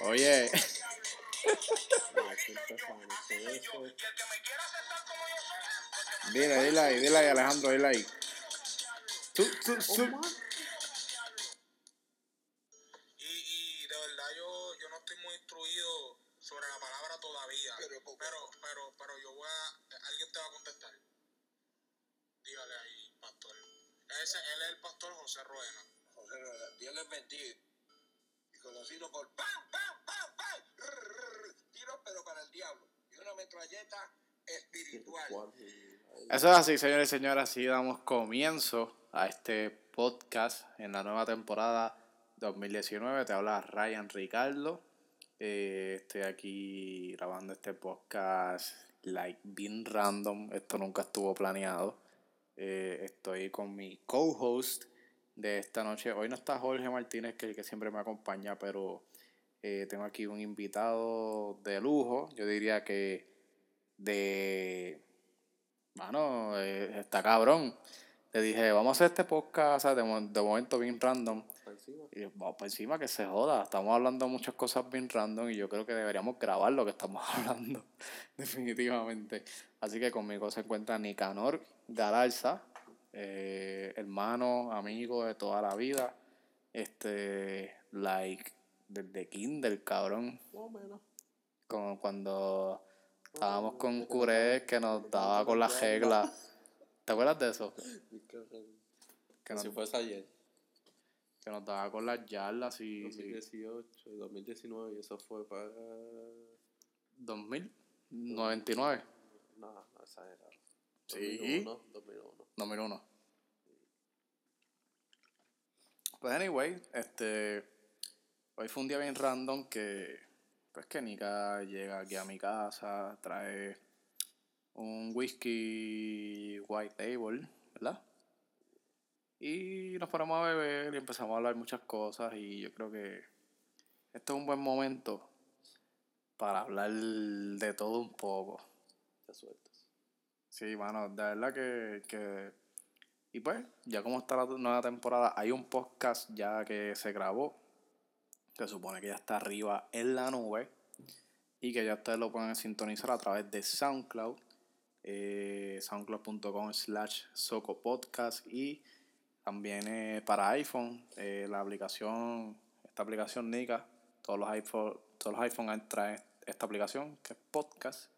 Oye, eso. dile, dile ahí, dile ahí, Alejandro, dile ahí. Tú, tú, tú. Es así, señores y señoras. Así damos comienzo a este podcast en la nueva temporada 2019. Te habla Ryan Ricardo. Eh, estoy aquí grabando este podcast, like, bien random. Esto nunca estuvo planeado. Eh, estoy con mi co-host de esta noche. Hoy no está Jorge Martínez, que, que siempre me acompaña, pero eh, tengo aquí un invitado de lujo. Yo diría que de Mano, eh, está cabrón. Le dije, vamos a hacer este podcast, o sea, de, de momento bien random. Y vamos para encima que se joda. Estamos hablando muchas cosas bien random y yo creo que deberíamos grabar lo que estamos hablando. Definitivamente. Así que conmigo se encuentra Nicanor Galarza, eh, hermano, amigo de toda la vida. Este, like, desde Kindle, cabrón. Más o menos. Como cuando estábamos con Curé que nos daba con la regla. ¿Te acuerdas de eso? Que nos, si fuese ayer. que nos daba con las yardas y... 2018 y 2019 y eso fue para... 2099. No, no exagerado. Sí. 2001, 2001. 2001. Pues anyway, este hoy fue un día bien random que pues que Nika llega aquí a mi casa, trae un whisky white label, ¿verdad? Y nos paramos a beber y empezamos a hablar muchas cosas y yo creo que este es un buen momento para hablar de todo un poco. Te sueltas. Sí, mano, de verdad que, que... Y pues, ya como está la nueva temporada, hay un podcast ya que se grabó, que supone que ya está arriba en la nube, y que ya ustedes lo pueden sintonizar a través de SoundCloud, eh, soundcloud.com slash socopodcast, y también eh, para iPhone, eh, la aplicación, esta aplicación Nika, todos los iPhone, todos los iPhone traen esta aplicación, que es podcast,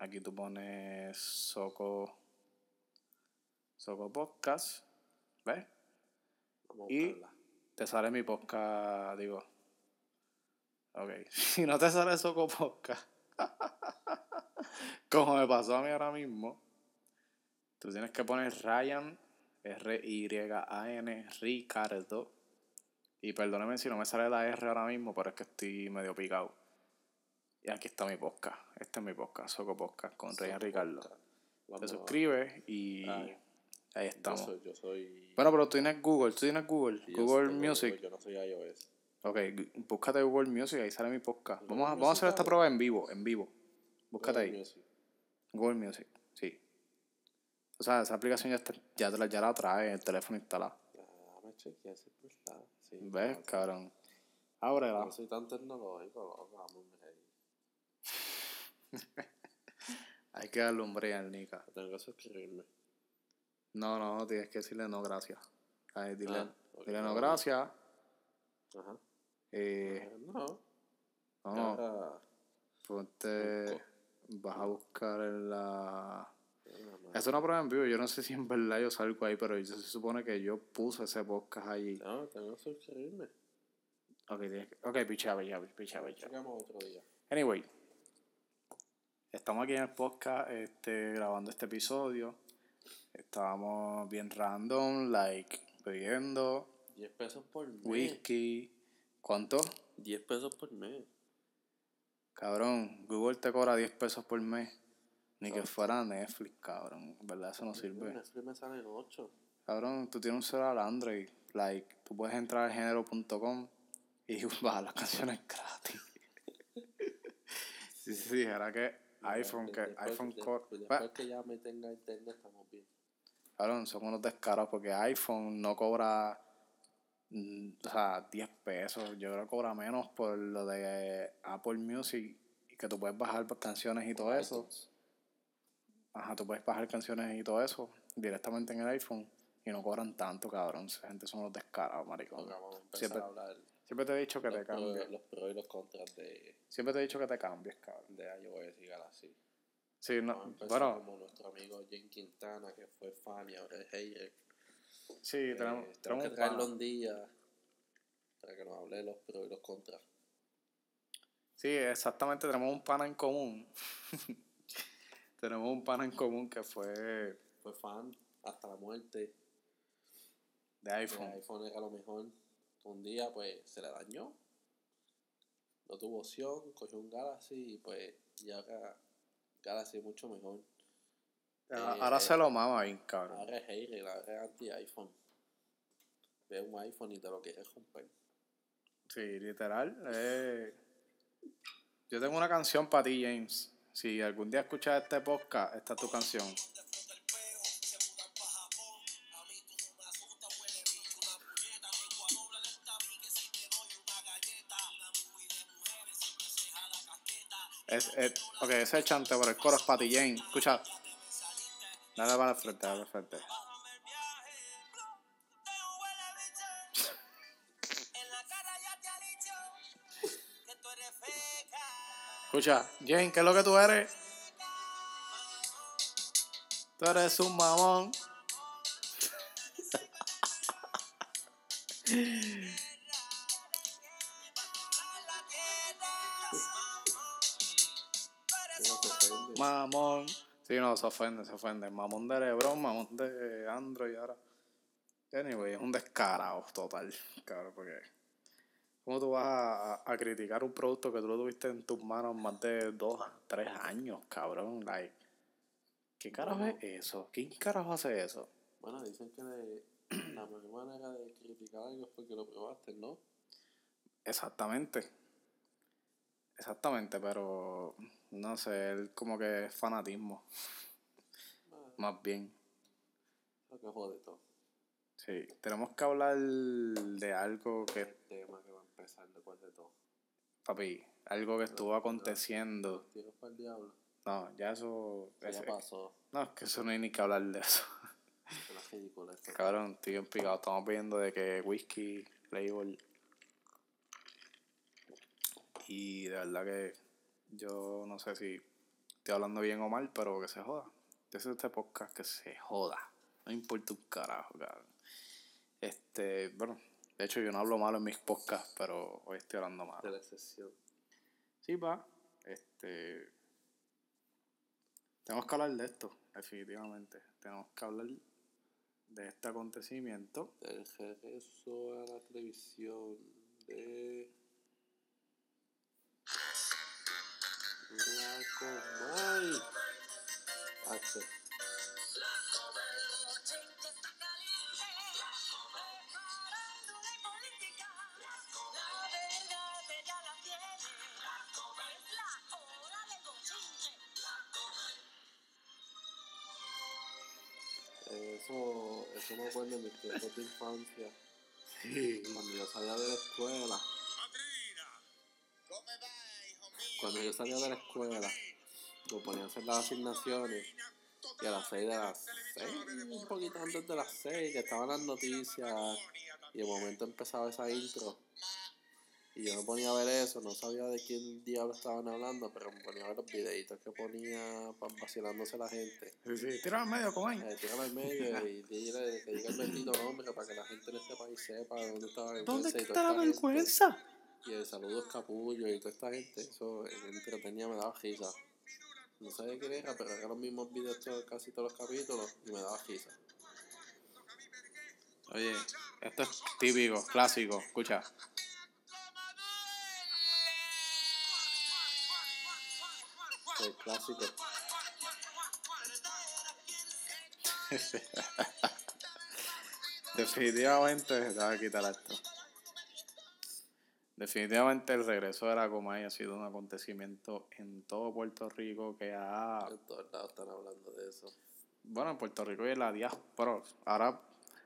Aquí tú pones Soco, Soco Podcast, ¿ves? Y-. Te sale mi podcast, digo. Ok, si no te sale Soco Podcast, como me pasó a mí ahora mismo, tú tienes que poner Ryan, R-Y-A-N, Ricardo. Y perdóneme si no me sale la R ahora mismo, pero es que estoy medio picado. Y aquí está mi podcast. Este es mi podcast, Soco Podcast, con Ryan Soco Ricardo. Te suscribes y Ay. ahí Yo estamos. soy, yo soy... Bueno, pero tú tienes Google, tú tienes Google, yo Google Music. Google, Yo no soy iOS. Ok, búscate Google Music, ahí sale mi podcast. Google Vamos a, vamos a hacer esta prueba en vivo, en vivo. Búscate Google ahí, Music. Google Music, sí. O sea, esa aplicación ya, está, ya, te la, ya la trae en el teléfono instalado. Déjame chequear si es verdad. Sí, ¿Ves, no, cabrón? Ábrela. No soy tan tecnológico, loco, vamos. Hay que darle un break al Nika. Tengo que suscribirme. No, no, tienes que decirle no gracias. Ahí, dile, Ah, dile no gracias. Ajá. Eh, Eh, no. no, ponte, vas a buscar en la... no. Es una prueba en vivo, yo no sé si en verdad yo salgo ahí, pero yo- se supone que yo puse ese podcast allí. No, tengo que suscribirme. Ok, ok, picha, picha, picha, picha. Checamos otro día. Anyway, estamos aquí en el podcast este, grabando este episodio. Estábamos bien random, like, bebiendo, 10 pesos por mes. whisky. ¿Cuánto? 10 pesos por mes. Cabrón, Google te cobra 10 pesos por mes. Ni que fuera Netflix, cabrón. En verdad, eso no sirve. Netflix me salen 8. Cabrón, tú tienes un celular Android. Like, tú puedes entrar a género.com y bajar las canciones gratis. si se dijera que iPhone, que Después- iPhone de- co- Después que ya me tenga internet, estamos bien. Cabrón, son unos descaros porque iPhone no cobra, o sea, 10 pesos. Yo creo que cobra menos por lo de Apple Music y que tú puedes bajar canciones y todo eso. Ajá, tú puedes bajar canciones y todo eso directamente en el iPhone y no cobran tanto, cabrón. Esa gente son unos descarados, maricón. Vamos a Siempre, a hablar siempre te he dicho que los te pros, cambies. los pros y los contras de, Siempre te he dicho que te cambies, cabrón. de iOS y Galaxy. Sí, no, bueno, como nuestro amigo Jen Quintana, que fue fan y ahora es hater. Sí, Eh, tenemos, tenemos tenemos que traerlo un día para que nos hable de los pros y los contras. Sí, exactamente, tenemos un pana en común. tenemos un pana en común que fue Fue fan hasta la muerte. de iPhone. iPhone era lo mejor. Un día, pues, se le dañó. No tuvo opción, cogió un Galaxy y, pues, ya Galaxy es mucho mejor. Ah, Eh, Ahora eh, se lo mama bien, cabrón. Ahora es ahora es anti-iPhone. Ve un iPhone y te lo quieres romper. Sí, literal. eh, Yo tengo una canción para ti, James. Si algún día escuchas este podcast, esta es tu canción. Es, es, ok, ese es el chante, pero el coro es para ti, James. Escucha. Dale para el frente, dale para el frente. Escucha, Jane, ¿qué es lo que tú eres? Tú eres un mamón. Mamón. Sí, no, se ofende, se ofende. Mamón de Lebron, mamón de Android ahora. Anyway, es un descarado total, cabrón, porque... ¿Cómo tú vas a, a- criticar un producto que tú lo tuviste en tus manos más de dos, tres años, cabrón? Like, ¿Qué carajo es eso? ¿Quién carajo hace eso? Bueno, dicen que de- la mejor manera de criticar algo es porque lo probaste, ¿no? Exactamente. Exactamente, pero no sé, él como que es fanatismo, más bien. lo que jode todo. Sí, tenemos que hablar de algo que, El tema que va a empezar después de todo. papi, algo que estuvo aconteciendo. Tiros para el diablo. No, ya eso... Ya pasó. no, es que eso no hay ni que hablar de eso. Es una ridícula esto. Cabrón, estoy bien picado. Estamos viendo de que whisky, label. Y de verdad que yo no sé si estoy hablando bien o mal, pero que se joda. De eso este podcast, que se joda. No importa un carajo, cabrón. Este, bueno, de hecho yo no hablo malo en mis podcasts, pero hoy estoy hablando De malo. la excepción. Sí, va. Este. Tenemos que hablar de esto, definitivamente. Tenemos que hablar de este acontecimiento. Del regreso a la televisión de. La Comay. H. Eso, eso me acuerdo en mis tiempos de infancia. Cuando yo salía de la escuela. Cuando yo salía de la escuela, lo ponía a hacer las asignaciones. Y a las 6 de las 6, un poquito antes de las 6, que estaban las noticias. Y de momento empezaba esa intro. Y yo me ponía a ver eso, no sabía de quién diablo estaban hablando, pero me ponía a ver los videitos que ponía vacilándose la gente. Sí, sí, tira al medio, ¿cómo hay? Eh, tíralo al medio y dile que diga el bendito nombre para que la gente en este país sepa de dónde está la vergüenza ¿Dónde está la vergüenza? Y el saludos capullo y toda esta gente, eso entretenía, me daba risa. No sabía quién era, pero eran los mismos videos todo- casi todos los capítulos y me daba risa. Oye, esto es típico, clásico, escucha. El clásico. Definitivamente, te voy a quitar esto. Definitivamente el regreso de la Comay ha sido un acontecimiento en todo Puerto Rico que ha... En todos lados están hablando de eso. Bueno, en Puerto Rico y en la diáspora. Ahora,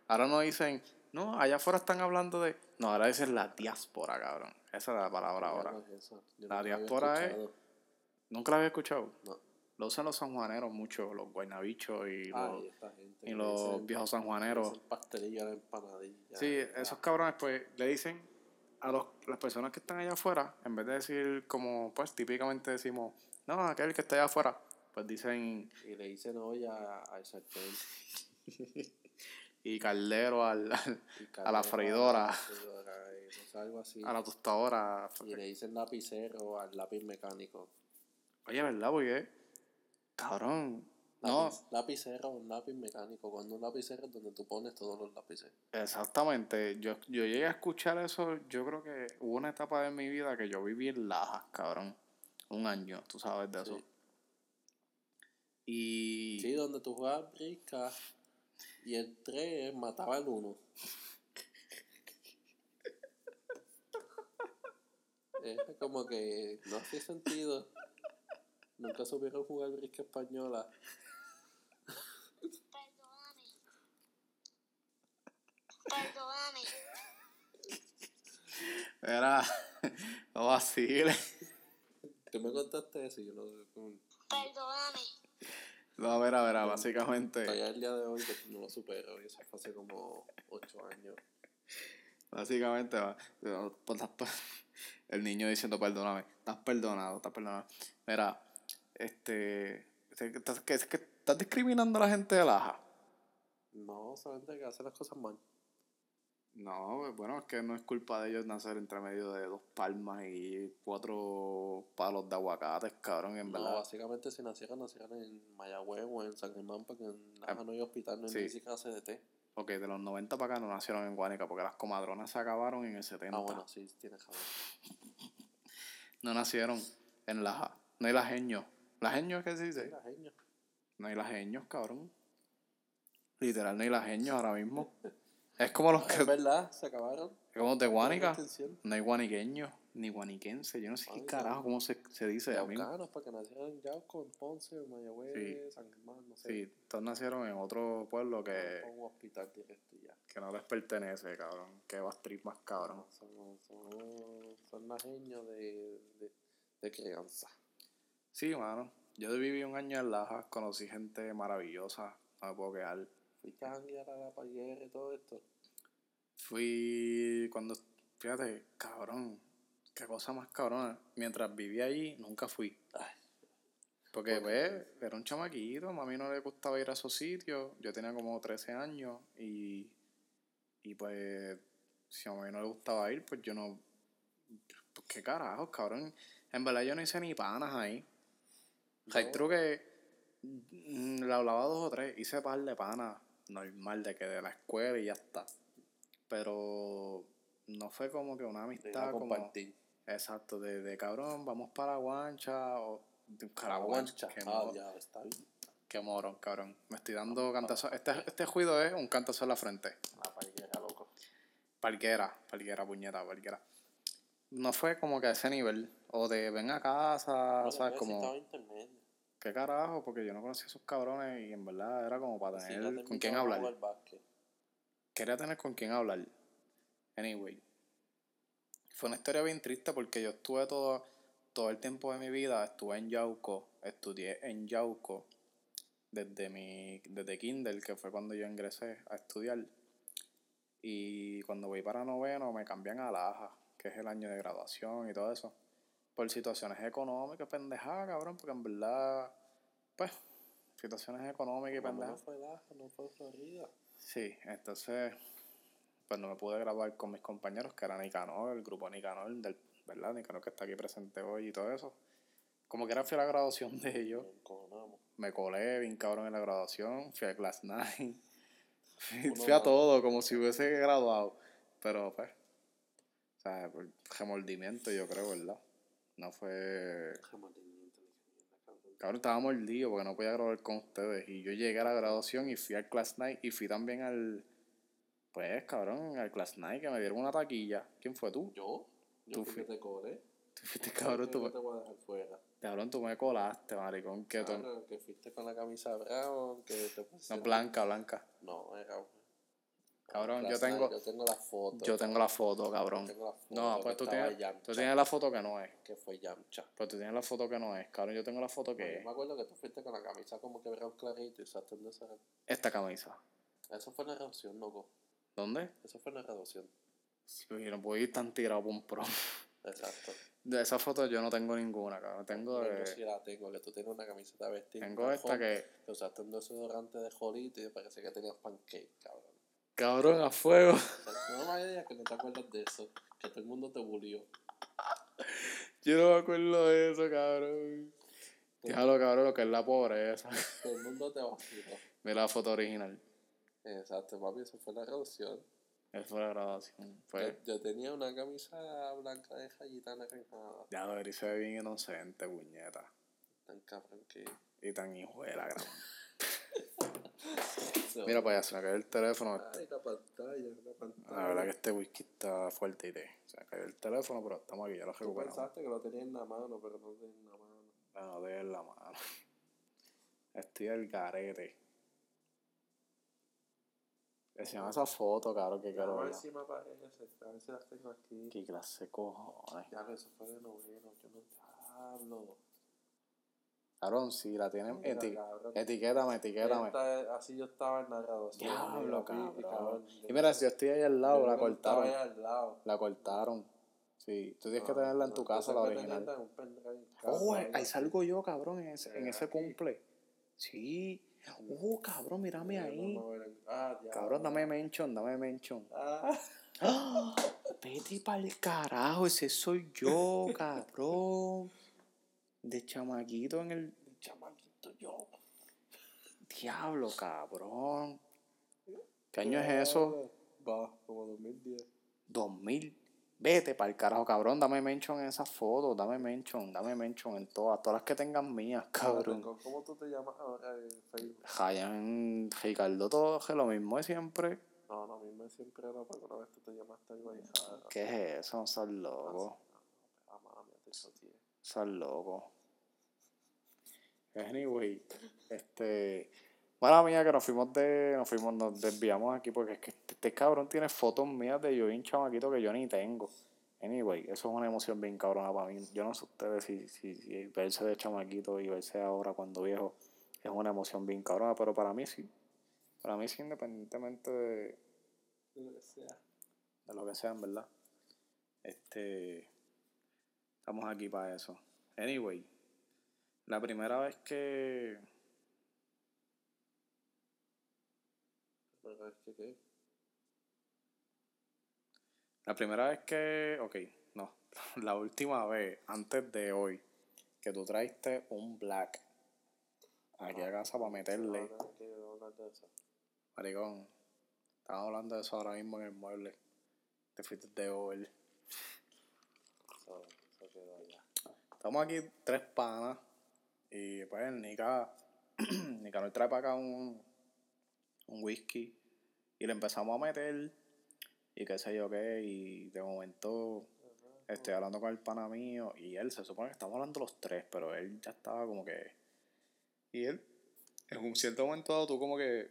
ahora no dicen, no, allá afuera están hablando de... No, ahora dicen la diáspora, cabrón. Esa es la palabra ahora. No es La diáspora es-. ¿Nunca la había escuchado? No. Lo usan los sanjuaneros mucho, los guaynabichos y los, esta gente y que los viejos sanjuaneros. Sí, ah, esos cabrones pues le dicen a los, las personas que están allá afuera, en vez de decir como pues típicamente decimos, no, aquel que está allá afuera, pues dicen Y le dicen olla al sartén. y caldero al, al- y A la freidora. a la freidora, algo así. a la tostadora. Y le dicen lapicero al lápiz mecánico. Oye, ¿verdad? Porque, cabrón, no, Lápiz- Lapicero un lápiz mecánico. Cuando un lapicero es donde tú pones todos los lápices. exactamente. Yo, yo llegué a escuchar eso, yo creo que hubo una etapa de mi vida que yo viví en Lajas, cabrón. Un año, tú sabes de eso. Sí. Y... Sí, donde tú juegas brisca y el 3 mataba al 1. Es como que no hace sentido. Nunca supieron jugar brisca española. Perdóname. Era. No vaciles. Tú me contaste eso y yo no. Perdóname. No, verá, verá, básicamente. Todavía el día de hoy que no lo supero. Y eso fue hace como 8 años. Básicamente, pues, el niño diciendo perdóname. Estás perdonado, estás perdonado. Mira, este. que Estás, que, es que estás discriminando a la gente de Laja. No, solamente que hace las cosas mal. No, bueno, es que no es culpa de ellos nacer entre medio de dos palmas y cuatro palos de aguacates, cabrón, en No, verdad. básicamente si nacieran, nacieran en Mayagüez o en San Germán, porque en Laja no hay hospital, no hay sí. ni siquiera CDT. Ok, de los 90 para acá no nacieron en Guánica porque las comadronas se acabaron en el 70. Ah, bueno, sí, tienes razón. No nacieron en Laja. No hay lajeños. ¿Lajeños qué se dice? Genio. No hay lajeños, cabrón. Literal, no hay lajeños ahora mismo. Es como los que. Es verdad, se acabaron. Es como de. Extensión. No hay guaniqueños, ni guaniquense. Yo no sé qué carajo, cómo se, se dice. Yaucanos, para que nacieran en Yauco, en Ponce, en Mayagüez, Sí. San Germán, no sé. sí, todos nacieron en otro pueblo que, un hospital directo y ya. que no les pertenece, cabrón. Que va a más cabrón. Son, son, son najeños de, de, de crianza. Sí, mano. Yo viví un año en Lajas, conocí gente maravillosa. No me puedo quedar. Fuiste a janguear a la payera y todo esto. Fui cuando, fíjate, cabrón, qué cosa más cabrona. Mientras viví allí, nunca fui. Ay. Porque, ¿Por pues, era un chamaquito, a mí no le gustaba ir a esos sitios. Yo tenía como 13 años y, y pues, si a mí no le gustaba ir, pues yo no... Pues, qué carajo, cabrón. En verdad yo no hice ni panas ahí. O sea, No. creo que mm, le hablaba dos o tres, hice par de panas normal de que de la escuela y ya está. Pero no fue como que una amistad como... Exacto, de, de cabrón, vamos para Guancha o... De Para Caraguancha. guancha. Qué, Ah, ya, está bien. qué morón, cabrón. Me estoy dando cantazo. Este, este juido es un cantazo en la frente. La payera, loco. Parquera, parquera, puñeta, parquera. No fue como que a ese nivel. O de ven a casa, No, ¿sabes? pero Como, estaba intermedio. ¿Qué carajo? Porque yo no conocía a esos cabrones y en verdad era como para tener con quién hablar. Quería tener con quién hablar. Anyway. Fue una historia bien triste porque yo estuve todo, todo el tiempo de mi vida, estuve en Yauco, estudié en Yauco desde mi desde Kindle, que fue cuando yo ingresé a estudiar. Y cuando voy para noveno me cambian a Laja, que es el año de graduación y todo eso. Por situaciones económicas, pendejada, cabrón, porque en verdad, pues, situaciones económicas y pendejadas. menos fue Laja, no fue Florida. Sí, entonces, pues no me pude graduar con mis compañeros, que era Nicanor, el grupo Nicanor, del, ¿verdad? Nicanor que está aquí presente hoy y todo eso. Como que era fui a la graduación de ellos, me colé bien cabrón en la graduación, fui a Class 9, fui, a todo como si hubiese graduado, pero pues, o sea, por remordimiento yo creo, ¿verdad? No fue... Cabrón. Estaba mordido porque no podía grabar con ustedes. Y yo llegué a la graduación y fui al Class Night y fui también al. Pues, cabrón, el Class Night que me dieron una taquilla. ¿Quién fue tú? ¿Yo? Yo Tú fui que te. Tú fuiste, cabrón, tú, te voy a dejar fuera. cabrón, tú me colaste, maricón. Que tú... Claro, que fuiste con la camisa que te No, blanca, blanca. No, era... Cabrón, yo tengo- Yo tengo la foto. Yo tengo la foto, cabrón. tengo la foto No, pues tú tienes, tú tienes la foto que no es. Que fue Yamcha. Pues tú tienes la foto que no es, cabrón. Yo tengo la foto que Yo es. me acuerdo que tú fuiste con la camisa como que brown clarito y usaste un desodorante. Esta camisa. Eso fue la reducción, loco. ¿Dónde? Eso fue la reducción. Sí, pues yo no puedo ir tan tirado por un pro. Exacto. De esa foto yo no tengo ninguna, cabrón. Tengo, Yo eh, sí la tengo, que tú tienes una camiseta vestida. tengo esta que, Que usaste un desodorante de jolito y parece que tenías pancake, cabrón. Cabrón, a fuego. No me digas que no te acuerdas de eso. Que todo el mundo te bulió. Yo no me acuerdo de eso, cabrón. Déjalo, cabrón, lo que es la pobreza. Todo el mundo te vaciló. Mira la foto original. Exacto, papi, eso fue la reducción. Esa fue la grabación. Pues, Yo, yo tenía una camisa blanca de rayita anaranjada. ya lo se ve bien inocente, puñeta. Tan cabrón que. Y tan hijo de la gran. se Mira para allá, se me cayó el teléfono. Ay, la pantalla, la pantalla. La verdad que este whisky está fuerte y te. Se me cayó el teléfono, pero estamos aquí, ya lo Tú recuperamos. pensaste que lo tenías en la mano, pero no tenías en la mano. No, de en la mano. Estoy del garete. Enseñame esa foto, cabrón, que A quiero ver verla. si me aparece, a ver si las tengo aquí. Qué clase de cojones. Ya, eso fue de noveno, yo no hablo. Cabrón, si la tienen, Mira, eti- cabrón. etiquétame, etiquétame. Esta así yo estaba en la graduación. Diablo, cabrón. Y mira, si yo estoy ahí al lado, yo la cortaron. al lado. La cortaron. Sí, tú tienes que No, tenerla en tu no, casa, la original. Oh, ahí salgo yo, cabrón, en ese, en ese cumple. Sí. Oh, cabrón, mírame ahí. Ah. Cabrón, dame mention, dame mention. Ah, ¡Ah! Vete pa'l carajo, ese soy yo, cabrón. De chamaquito en el. el chamaquito yo. Diablo, cabrón. ¿Qué año es eso? Va, como 2010. 2000. Vete pa'l carajo, cabrón. Dame mention en esas fotos. Dame mention, dame mention en todas. Todas las que tengan mías, cabrón. ¿Cómo- ¿Cómo tú te llamas ahora en Facebook? Ryan, Ricardo Torres, lo mismo de siempre. No, a mí me siempre era porque una vez tú te llamaste algo ahí. Ah, ¿Qué es eso? Son loco. ah, te loco. Anyway, este. Mala mía que nos fuimos de. Nos fuimos, nos desviamos aquí porque es que este, este cabrón tiene fotos mías de un chamaquito que yo ni tengo. Anyway, eso es una emoción bien cabrona para mí. Yo no sé ustedes si, si, si verse de chamaquito y verse ahora cuando viejo es una emoción bien cabrona, pero para mí sí. Para mí sí, independientemente de, Lo que sea. de lo que sean, ¿verdad? Este. Estamos aquí para eso. Anyway, la primera vez que. La primera vez que. Ok, no. La última vez, antes de hoy, que tú traiste un black aquí a casa para meterle. Maricón, estamos hablando de eso ahora mismo en el mueble. Te fuiste de over. Eso, eso quedó ya. Estamos aquí tres panas. Y pues Nika. Nika nos trae para acá un, un whisky. Y le empezamos a meter. Y qué sé yo qué. Y de momento estoy hablando con el pana mío. Y él se supone que estamos hablando los tres. Pero él ya estaba como que. Y él, en un cierto momento dado, tú como que.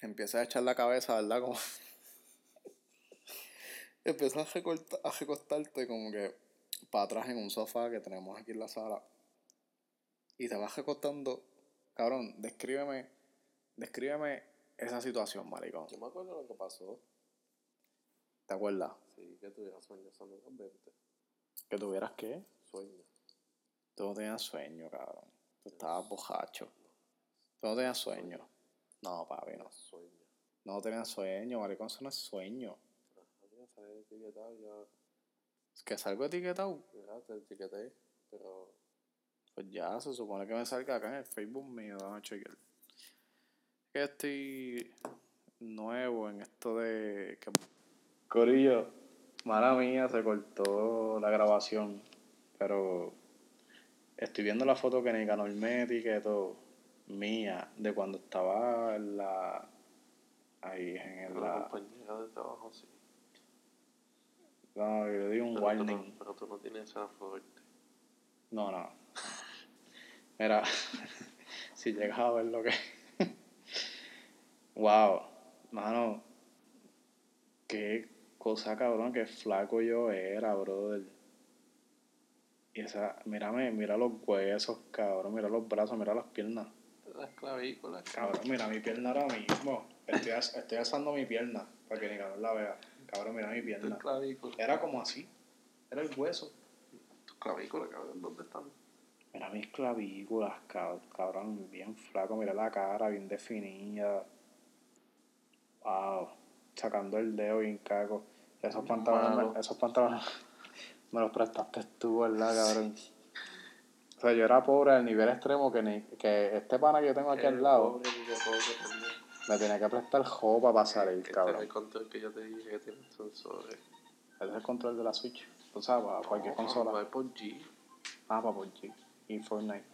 Empiezas a echar la cabeza, ¿verdad? Como. empiezas a, recorta- a recostarte como que para atrás en un sofá que tenemos aquí en la sala. Y te vas recostando. Cabrón, descríbeme. Descríbeme esa situación, maricón. Yo me acuerdo lo que pasó. ¿Te acuerdas? Sí, que tuviera sueños, son los 20. Que tuvieras que. Sueños. Tú no tenías sueño, cabrón. Tú estabas bojacho. Tú no tenías sueño. No, papi, no. Sueños. No tenías sueño, maricón. Eso no es sueño. Había salido etiquetado ya. Que salgo etiquetado. Ya te etiqueté, pero Pues ya, se supone que me salga acá en el Facebook mío, dame chequear. Que estoy nuevo en esto de que... Corillo, mala mía, se cortó la grabación, pero estoy viendo la foto que Nicanor me etiquetó mía de cuando estaba en la Ahí en. La La... compañera de trabajo, sí. No, yo le di un Pero warning. no, pero tú no tienes esa fuerte. No, no. Mira, si llegas a ver lo que. wow, mano. Qué cosa cabrón, qué flaco yo era, brother. Y esa, mírame, mira los huesos, cabrón, mira los brazos, mira las piernas. Las clavículas. Cabrón, mira mi pierna ahora mismo. Estoy, as- estoy asando mi pierna para que ni cabrón la vea. Cabrón, mira mi pierna. Era como así. Era el hueso. Tus clavículas, cabrón, ¿dónde están? Mira mis clavículas, cab- cabrón, bien flaco, mira la cara, bien definida. Wow, sacando el dedo bien caco. Esos pantalones, me- esos pantalones me los prestaste tú, ¿verdad, cabrón? O sea, yo era pobre al nivel extremo que, ni, que este pana que yo tengo aquí al lado pobre, pobre. Me tenía que prestar jopa para salir, Este es cabrón. el control que yo te dije que tiene sensores. Ese es el control de la Switch. Tú sabes, para cualquier No, consola. Va por G. Ah, para PUBG y Fortnite.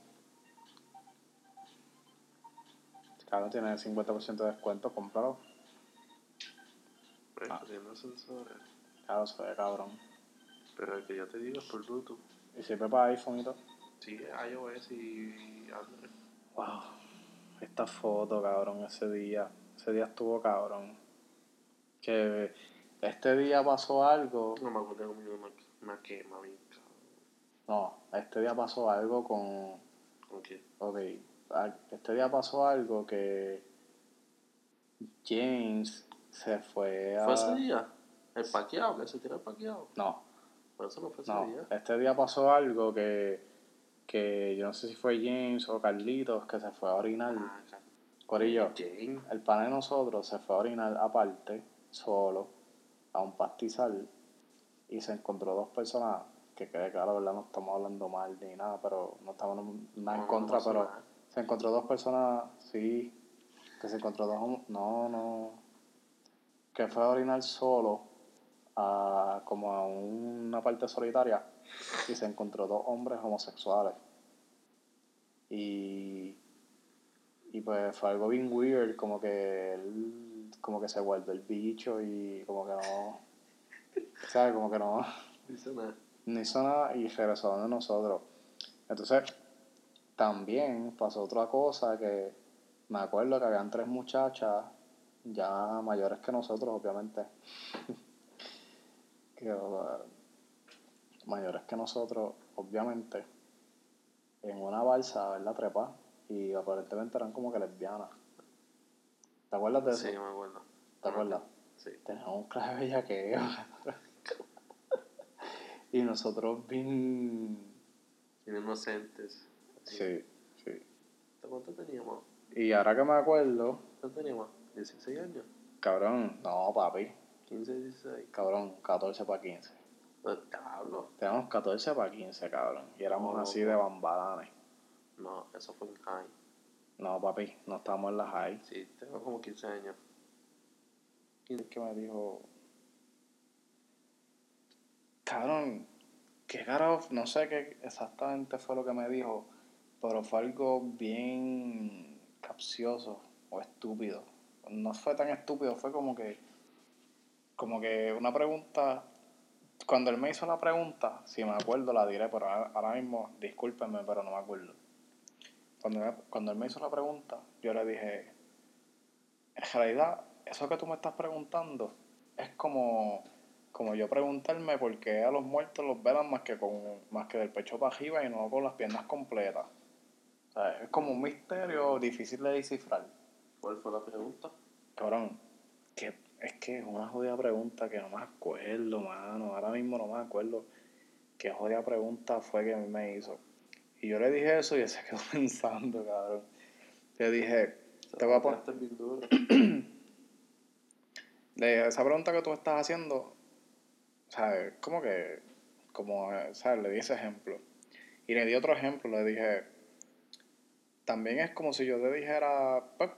Claro, tiene 50% de descuento, cómpralo. Pero Ah. tiene sensores. Claro, se ve cabrón. Pero el que yo te digo es por Bluetooth. Y sirve para iPhone y todo. Sí, iOS y Android. Wow. Esta foto, cabrón, ese día. Ese día estuvo cabrón. Que este día pasó algo. No me acuerdo cómo una, una quema bien cabrón. No, este día pasó algo con. ¿Con qué? Ok. a- Este día pasó algo que. James se fue a. ¿Fue ese día? ¿El paqueado? ¿Que se tiró el paqueado? No, Por eso no fue ese No, día. este día pasó algo que, que yo no sé si fue James o Carlitos que se fue a orinar. Ah, Corillo, el pan de nosotros se fue a orinar aparte, solo, a un pastizal y se encontró dos personas que quede claro, ¿verdad? No estamos hablando mal ni nada, pero no estamos nada en No, no contra, pero nada. se encontró dos personas, sí, que se encontró dos, no, no, que fue a orinar solo a, como a una parte solitaria y se encontró dos hombres homosexuales. Y, y pues fue algo bien weird, como que él, como que se vuelve el bicho y como que no, ¿sabes? Como que no, nada. no hizo nada y regresó donde nosotros. Entonces, también pasó otra cosa que me acuerdo que habían tres muchachas ya mayores que nosotros, obviamente. que, mayores que nosotros, obviamente, en una balsa, ¿verdad? Trepa. Y aparentemente eran como que lesbianas. ¿Te acuerdas de eso? Sí, me acuerdo. ¿Te acuerdas? Sí. Teníamos un clave bellaqueo. y nosotros bien... Bien inocentes. Sí, sí. ¿Cuánto teníamos? Y ahora que me acuerdo, ¿Cuánto teníamos? ¿16 años? cabrón, no papi, 15, 16. cabrón, 14 para 15. Pues, Diablo. Teníamos 14 para 15, cabrón. Y éramos Oh, así de bambalanes. No, eso fue en high. No, papi, no estábamos en la high. Sí, tengo como 15 años. ¿Quién que me dijo? Cabrón, qué carajo, no sé qué exactamente fue lo que me dijo, pero fue algo bien capcioso o estúpido. No fue tan estúpido, fue como que, como que una pregunta, cuando él me hizo la pregunta, si me acuerdo la diré, pero ahora, mismo, discúlpenme, pero no me acuerdo. Cuando, me- cuando él me hizo la pregunta, yo le dije, en realidad, eso que tú me estás preguntando es como, como yo preguntarme por qué a los muertos los velan más que con más que del pecho para arriba y no con las piernas completas. O sea, es como un misterio difícil de descifrar. ¿Cuál fue la pregunta? Cabrón, que es que es una jodida pregunta que no me acuerdo, mano. Ahora mismo no me acuerdo qué jodida pregunta fue que me hizo. Y yo le dije eso y él se quedó pensando, cabrón. Le dije, te voy a poner... Duro. de esa pregunta que tú estás haciendo, ¿sabes? Como que, como, ¿sabes? Le di ese ejemplo. Y le di otro ejemplo, le dije, también es como si yo te dijera, pues,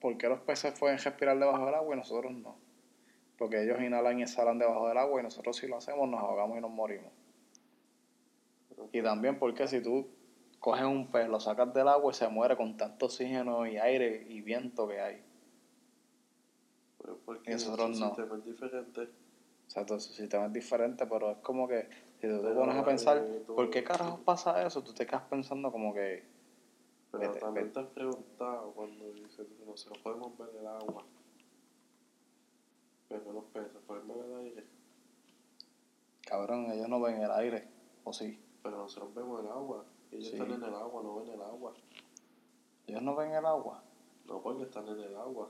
¿por qué los peces pueden respirar debajo del agua y nosotros no? Porque ellos inhalan y exhalan debajo del agua y nosotros si lo hacemos nos ahogamos y nos morimos. Y también porque si tú coges un pez, lo sacas del agua y se muere con tanto oxígeno y aire y viento que hay. Porque Y nosotros no. sistema es diferente. O sea, todo su sistema es diferente, pero es como que si tú te pones a pensar, eh, ¿por qué carajos pasa eso? Tú te quedas pensando como que, Pero Vete, también vete. te has preguntado cuando dices, nosotros podemos ver el agua. Pero los peces pueden ver el aire. cabrón, ellos no ven el aire, o sí. Pero nosotros vemos el agua. Ellos Sí. están en el agua, no ven el agua. Ellos no ven el agua. No porque están en el agua.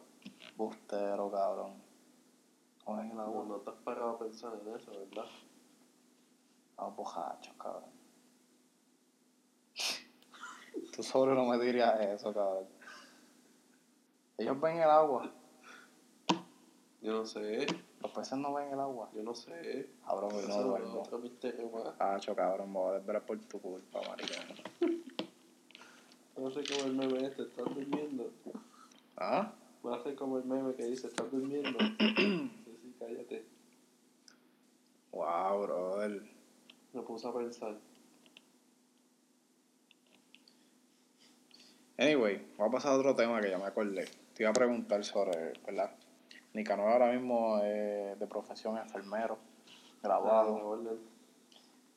Bustero, cabrón. No ven el agua. no te has parado a pensar en eso, ¿verdad? Los bojachos, cabrón. Tú sobre no me dirías eso, cabrón. Ellos ven el agua. Yo no sé, Los peces no ven el agua. yo no sé. Cabrón, Eso no duermo. otro misterio más. Hacho, cabrón, me voy a desvelar por tu culpa, maricón. No sé cómo el meme este, ¿estás durmiendo? ¿Ah? A ser como el meme que dice, ¿estás durmiendo? sí, sí, cállate. Wow, brother. Me puse a pensar. Anyway, vamos a pasar a otro tema que ya me acordé. Te iba a preguntar sobre, ¿verdad? Nicanor ahora mismo es de profesión enfermero, Ah, graduado. orden.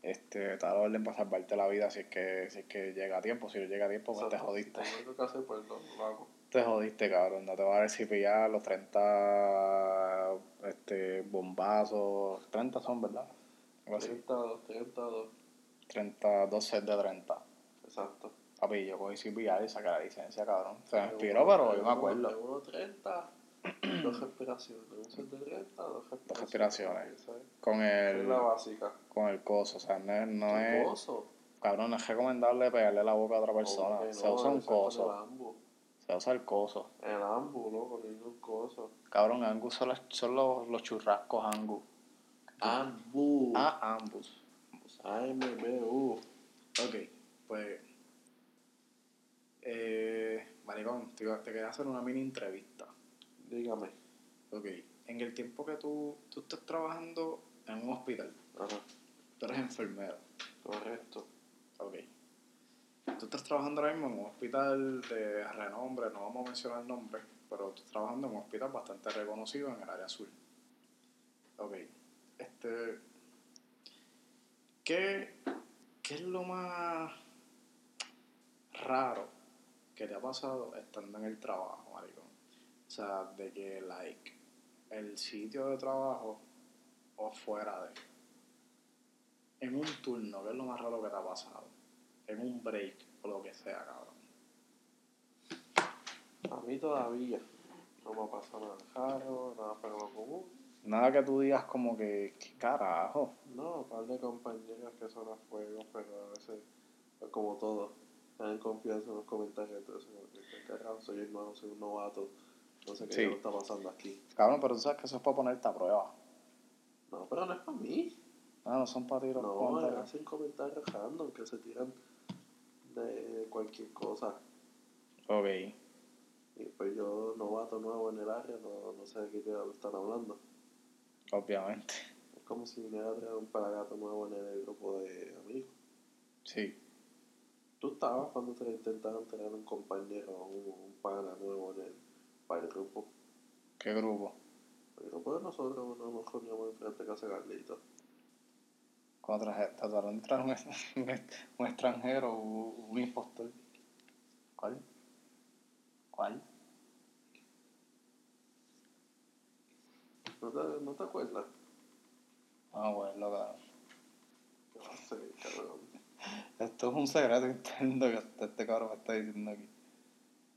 Este, está la orden para salvarte la vida si es que, si es que llega a tiempo. Si no llega a tiempo, pues te jodiste. Si tengo que hacer, pues lo, lo hago. Te jodiste, cabrón. No te va a dar CPR, los 30 este, bombazos. 30 son, ¿verdad? Algo así. 32, 32. 30, dos sets de 30. Exacto. Papi, yo cogí CPR y saqué la licencia, cabrón. Se me inspiró, pero yo me acuerdo. De 1.30, dos respiraciones. Un set de 30, dos respiraciones. Dos respiraciones. Con es el, la básica. con el coso. O sea, no es, no ¿Qué es, coso? cabrón, no es recomendable pegarle la boca a otra persona. Hombre, Se no, usa un coso. Se usa el coso. El ambu, loco, no un coso. Cabrón, Angus son, las- son los, los churrascos Angus. Ambu. Ah, Ambus. A-M-B-U. Ok, pues. Eh, maricón, te, iba- te quería hacer una mini entrevista. Dígame. Ok, en el tiempo que tú, tú estás trabajando en un hospital, Ajá, tú eres enfermero. correcto. Ok. Tú estás trabajando ahora mismo en un hospital de renombre, no vamos a mencionar el nombre, pero tú estás trabajando en un hospital bastante reconocido en el área azul. Ok. Este. ¿Qué, qué es lo más raro que te ha pasado estando en el trabajo, maricón? O sea, de que, like, el sitio de trabajo o fuera de. En un turno, ¿qué es lo más raro que te ha pasado? En un break o lo que sea, cabrón. A mí todavía no me ha pasado nada raro, nada fuera lo común. Nada que tú digas como que, ¿qué carajo? No, un par de compañeras que son a fuego, pero a veces, pues, como todo, dan confianza en los comentarios, entonces, que, ¿qué carajo? Soy el nuevo, soy un novato, no sé qué Sí. está pasando aquí. Cabrón, pero tú sabes que eso es para ponerte a prueba. No, pero no es para mí. Ah, no son para ti los No, hacen comentarios random que se tiran de cualquier cosa. Ok. Y pues yo, novato nuevo en el área, no, no sé de qué diablo están hablando. Obviamente. Es como si viniera a traer un pelagato nuevo en el grupo de amigos. Sí. Tú estabas cuando te intentaron traer un compañero, un, un pana nuevo en el, para el grupo. ¿Qué grupo? El grupo de nosotros no nos reuníamos enfrente de casa de Carlito. Cuando traje- trataron de traer un, un extranjero, un, un impostor. ¿Cuál? ¿Cuál? ¿No te, no te acuerdas? Ah, bueno. Yo no sé, cabrón. Esto es un secreto interno que este, este cabrón me está diciendo aquí.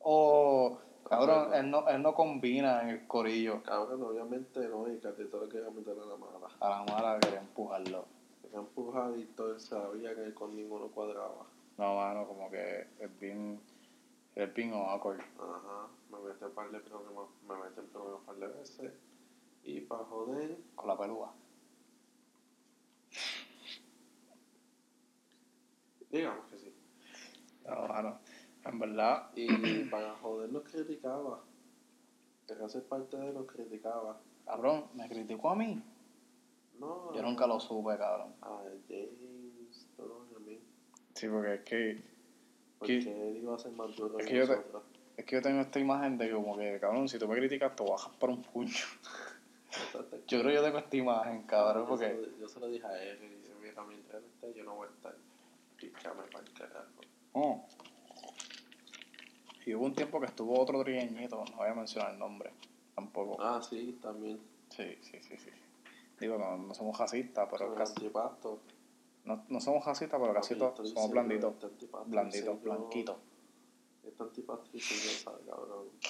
Oh, cabrón, él no, él no combina en el corillo. Cabrón, obviamente no, y Carlito le quería meter a la mala. A la mala quería empujarlo. Quería empujar y todo él sabía que con ninguno cuadraba. No, mano, como que es bien, es bien awkward. Ajá, me metí un par de problemas, me metí en problemas un par de veces. Y para joder, Con la pelúa. digamos que sí. No, mano, en verdad, Y para joder nos criticaba. Quería ser parte de él, nos criticaba. cabrón, me criticó a mí. No. Yo nunca lo supe, cabrón. A James, no, a mí. Sí, porque es que, Porque ¿Qué? él iba a ser más duro Es que que yo te-. Es que yo tengo esta imagen de que como que, cabrón, si tú me criticas, te bajas por un puño. Yo creo que yo tengo esta imagen, cabrón, Yo porque... se lo- Yo se lo dije a él y dije, mira, mientras él esté, yo no voy a estar. Pichame para el carajo. Oh. Y hubo un tiempo que estuvo otro trigueñito, no voy a mencionar el nombre, tampoco. Ah, sí, también. Sí, sí, sí, sí. Digo, no, no somos racistas, pero casi, antipasto. no, no somos racistas, pero casi todos somos blanditos, este antipasto blanditos, blanquitos. Este antipatricio ya sabe, cabrón.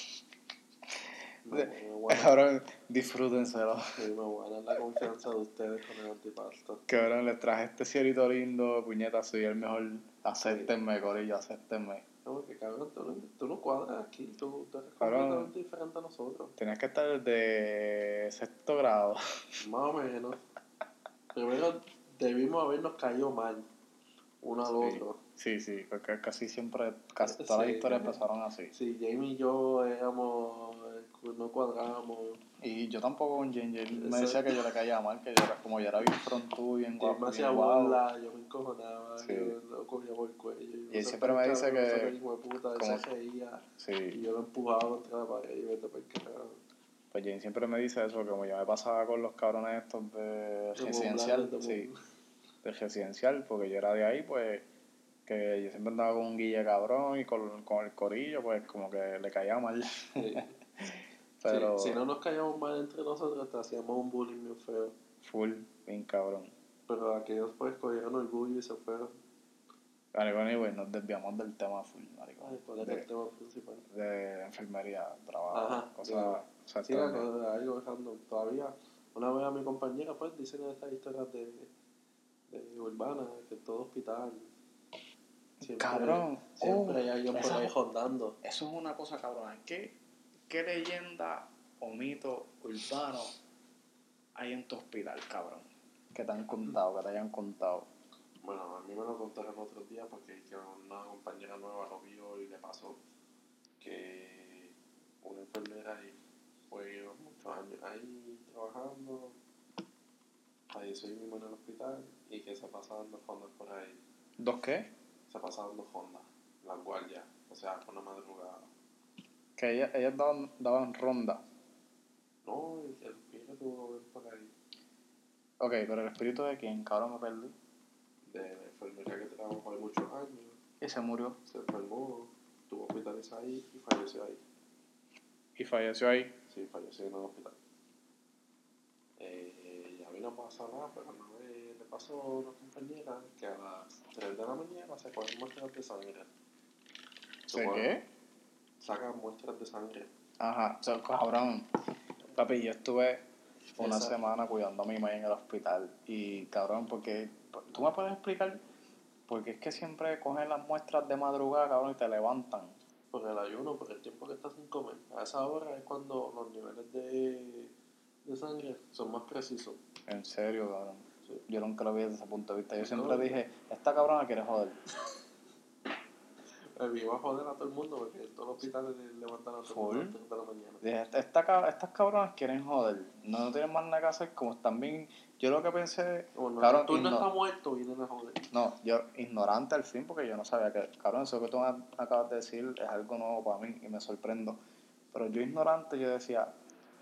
De- Me, me, voy a- Cabrón, disfrútenselo. sí, me voy a dar la confianza de ustedes con el antipasto. Cabrón, les traje este cielito lindo, puñeta, soy el mejor. Acéptenme, corillo, acéptenme. No, porque cabrón, tú no, tú no cuadras aquí, tú, tú eres Cabrón. completamente diferente a nosotros. Tenías que estar desde sexto grado. Más o menos. Primero debimos habernos caído mal, uno al Sí. otro. Sí, sí, porque casi siempre, casi todas las Sí. historias empezaron así. Sí, Jamie y yo éramos, no cuadrábamos. Y yo tampoco con él me decía que yo le caía mal, que yo era, como yo era bien frontudo, bien guapo, me hacía burla, yo me encojonaba, Sí. yo lo cogía por el cuello. Y yo él siempre me dice que- ese hijo de puta, él como- se reía, y Sí, yo lo empujaba contra la pared y vete por el carajo. pues Jane siempre me dice eso, que como yo me pasaba con los cabrones estos de De residencial, sí, de residencial, porque yo era de ahí, pues, que yo siempre andaba con un guille cabrón y con, con el corillo, pues como que le caía mal. Sí. Pero Sí, si no nos callamos mal entre nosotros, te hacíamos un bullying bien feo. full, bien cabrón. Pero aquellos pues cogieron orgullo y se fueron. Maricón, y güey, nos desviamos del tema full, maricón. Ay, ¿cuál es de, el tema principal? de enfermería, trabajo, Ajá, cosas, cosas Sí, era algo random. Todavía, una vez a mi compañera, pues, dicen estas historias de, de urbana, que todo hospital. Siempre, Cabrón, Siempre hay alguien por ahí. Eso es una cosa cabrona. ¿Qué, ¿Qué leyenda o mito urbano hay en tu hospital, cabrón? Que te han contado, que te hayan contado. Bueno, a mí me lo contaron otros días porque que una compañera nueva lo vio y le pasó que una enfermera ahí fue muchos años ahí trabajando, ahí mismo en el hospital y que se pasa dando fondas por ahí. ¿Dos qué? Se pasa dando fondas, las guardias, o sea, con la madrugada. Que ellas, ellas daban, daban ronda. No, que el espíritu ven por ahí. Ok, pero el espíritu de quién, cabrón, me perdí. De la enfermera que trabajó ahí muchos años, Y se murió. se enfermó, estuvo hospitalizada ahí y falleció ahí. Y falleció ahí. Sí, falleció en el hospital. Eh, ya vino a pasar nada, pero le pasó una compañera que a las 3 de la mañana se cogen muestras de sangre. ¿Se qué? Sacan muestras de sangre. Ajá, o sea, cabrón. Papi, yo estuve una semana cuidando a mi madre en el hospital. Y cabrón, porque. ¿Tú me puedes explicar? Porque es que siempre cogen las muestras de madrugada, cabrón, y te levantan. Por el ayuno, por el tiempo que estás sin comer. A esa hora es cuando los niveles de, de sangre son más precisos. En serio, cabrón. Yo nunca lo vi desde ese punto de vista. Yo siempre No. dije, esta cabrona quiere joder. El iba a joder a todo el mundo porque en todos los hospitales le levantan a todo el mundo a las 3 de la mañana. Dije, "Esta- esta estas cabronas quieren joder. No, no tienen más nada que hacer. Como están bien. Yo lo que pensé. Como no, cabrón, tú no estás muerto, vienen a joder. No, yo ignorante al fin porque yo no sabía que, cabrón, eso que tú me acabas de decir es algo nuevo para mí y me sorprendo. Pero yo ignorante, yo decía,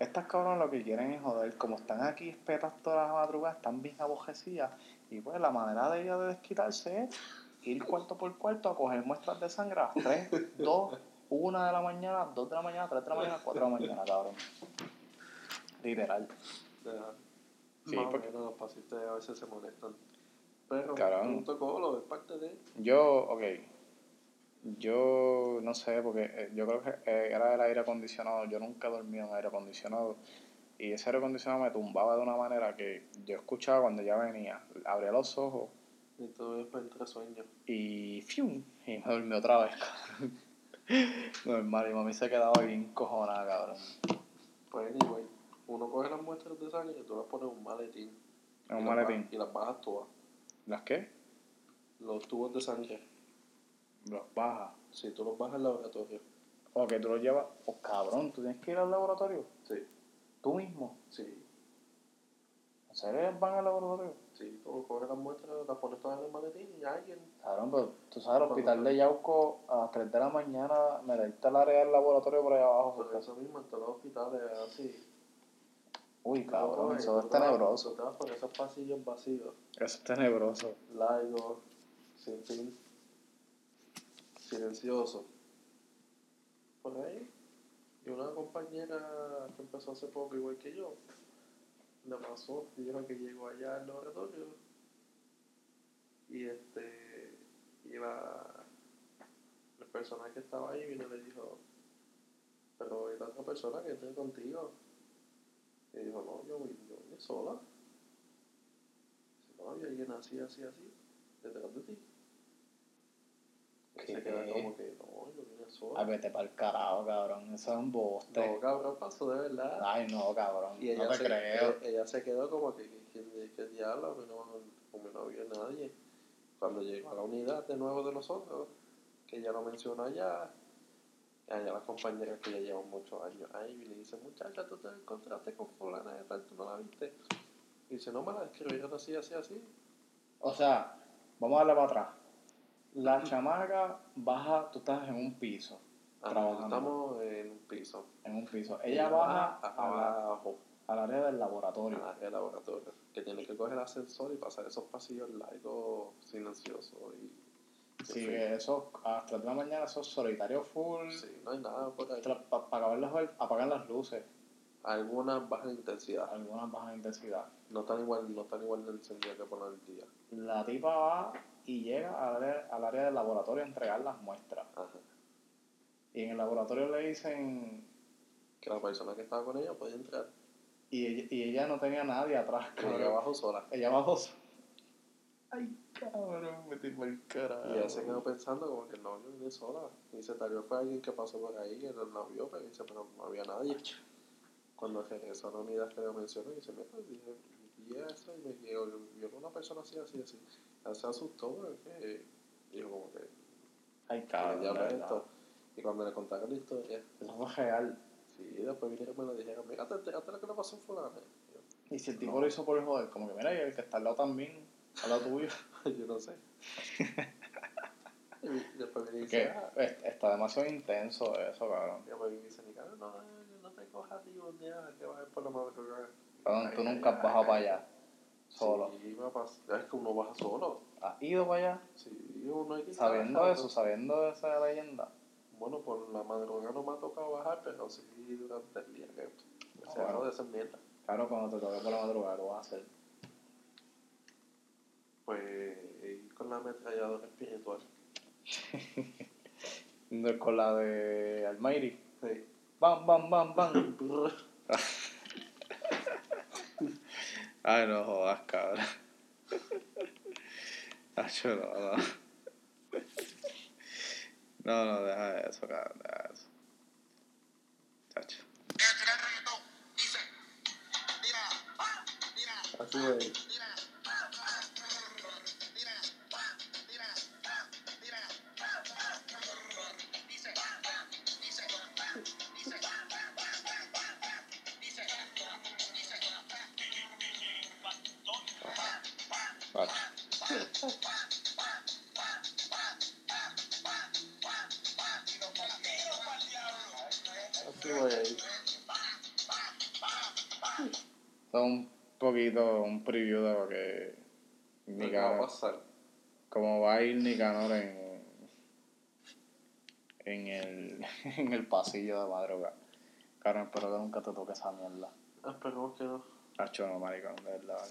estas cabronas lo que quieren es joder, como están aquí espetas todas las madrugadas, están bien abojecidas y pues la manera de ellas de desquitarse es ir cuarto por cuarto a coger muestras de sangre a las 3, 2, 1 de la mañana, 2 de la mañana, 3 de la mañana, 4 de la mañana, cabrón. Literal. Sí, Más porque- los pacientes a veces se molestan. Pero Cabrón. un protocolo es parte de... Yo, ok. Yo no sé, porque eh, yo creo que eh, era el aire acondicionado. Yo nunca he dormido en aire acondicionado. Y ese aire acondicionado me tumbaba de una manera que yo escuchaba cuando ya venía. Abría los ojos Y todo es para entre sueños. y ¡fium! Y me dormí otra vez, cabrón. Normal, y mami se quedaba bien cojonada, cabrón. Pues anyway, uno coge las muestras de sangre y tú las pones en un maletín. En un las maletín. Y las bajas todas. ¿Las qué? Los tubos de sangre. Los bajas. Si tú los bajas al laboratorio. O que tú los llevas. Oh, cabrón, tú tienes que ir al laboratorio. Sí, Tú mismo. sí, ¿En serio van al laboratorio? sí. Sí, tú coges las muestras, las pones todas en el maletín y alguien. Cabrón, pero tú sabes, el hospital de Yauco a las 3 de la mañana me diste el área del laboratorio por ahí abajo. Por eso mismo, en todos los hospitales es así. Uy, cabrón, eso es tenebroso. Tú te vas por esos pasillos vacíos, Eso es tenebroso. largos, sin fin, silencioso. Por ahí. Y una compañera que empezó hace poco, igual que yo, le pasó, y dijo que llegó allá al laboratorio y este y la, el personal que estaba ahí vino y le dijo pero ¿y la otra persona que está contigo? Y dijo, no, yo vine, yo sola. Dice, no, había alguien así, así, así, detrás de ti. ¿Qué? se queda como que, no, yo vine sola. Ay, vete para el carajo, cabrón. Eso es un boste. No, cabrón, pasó de verdad. Ay, no, cabrón. Y ella, no te se, creo. ella, ella se quedó como que, que diablo, a mí no, como no había nadie. Cuando llegó a la unidad de nuevo de nosotros, que ella lo mencionó allá, allá las compañeras que ya llevan muchos años ahí, y le dice, muchacha, tú te encontraste con fulana de tal, tú no la viste. Y dice, no me la escribieron así, así, así. O sea, vamos a darle para atrás. La chamaca baja, tú estás en un piso. Ajá, Trabajando. estamos en un piso. En un piso. Ella baja a- a la- abajo, al área del laboratorio. al área de laboratorio, que tiene que coger el ascensor y pasar esos pasillos largos, silenciosos y... Sí, que eso a las 3 de la mañana, eso es solitario full. Sí, no hay nada por ahí. Para las, apagar las luces. Algunas bajan intensidad. Algunas bajan intensidad. No están igual, no están igual de encendidas que por el día. La tipa va y llega al área, al área del laboratorio a entregar las muestras. Ajá. Y en el laboratorio le dicen. Que la persona que estaba con ella podía entrar. Y ella, y ella no tenía nadie atrás, Y ella cabrón. abajo sola. Ella bajó. so- Ay, cabrón, me tiró el carajo. Y ella se quedó pensando como que el novio viene sola. Y dice, tal vez fue alguien que pasó por ahí, que no la vio, pero dice, pero no había nadie. Cuando regresó a la unidad que le mencionó, dice, mira, dije, vi eso y me quedó, vio una persona así, así, así. Se asustó porque dijo como que, Ay, ¿qué cabrón. esto? Y cuando le contaron la historia, Eso fue real. sí, después vinieron y me lo dijeron, mira, te enteraste lo que le pasó a fulano. Y si el tipo lo hizo por joder, como que mira, y el que está al lado también, al lado tuyo. yo no sé. y después me dice, ah, es- está demasiado intenso eso, cabrón. y después me dice, mi cara, no, no te cojas ni un día que vas a ir por la madrugada. Cabrón, tú nunca has bajado para allá, solo. Sí, me pasa. Es que uno baja solo. ¿Has ido para allá? Sí, uno hay que Sabiendo eso, sabiendo esa leyenda. Bueno, por la madrugada no me ha tocado bajar, pero sí durante el día que Ah, se bueno. de esa mierda. Claro, cuando te toque por la madrugada, lo vas a hacer. Pues ir con la ametralladora espiritual. No es con la de Almighty. Sí. Bam, bam, bam, bam. Ay, no jodas, cabrón. Tacho, no, no. No, no, deja eso, cabrón, deja eso. Tacho. Dice, mira, mira, Así es. Son un poquito, un preview de lo que que va a Nicanor, pasar. cómo va a ir Nicanor en, en, el, en el pasillo de madrugada. Claro, espero que nunca te toque esa mierda. Esperemos que no. Hacho, no, maricón, de verdad.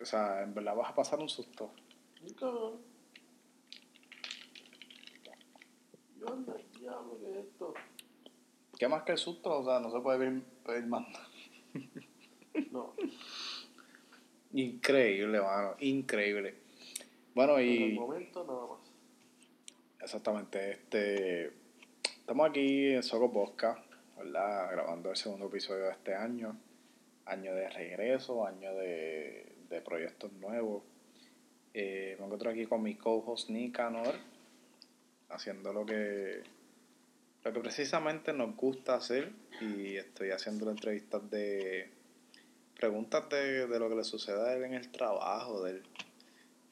O sea, en verdad vas a pasar un susto. Y cabrón. Yo ando, diablo, ¿qué es esto? ¿Qué más que el susto? O sea, no se puede pedir, pedir más. No. Increíble, mano, increíble. Bueno, En el y momento nada más. exactamente, este estamos aquí en Soco Posca, ¿verdad? Grabando el segundo episodio de este año. Año de regreso, año de, de proyectos nuevos. Eh, me encuentro aquí con mi co-host Nicanor, haciendo lo que, lo que precisamente nos gusta hacer. Y estoy haciendo entrevistas de preguntas de, lo que le sucede a él en el trabajo, de él.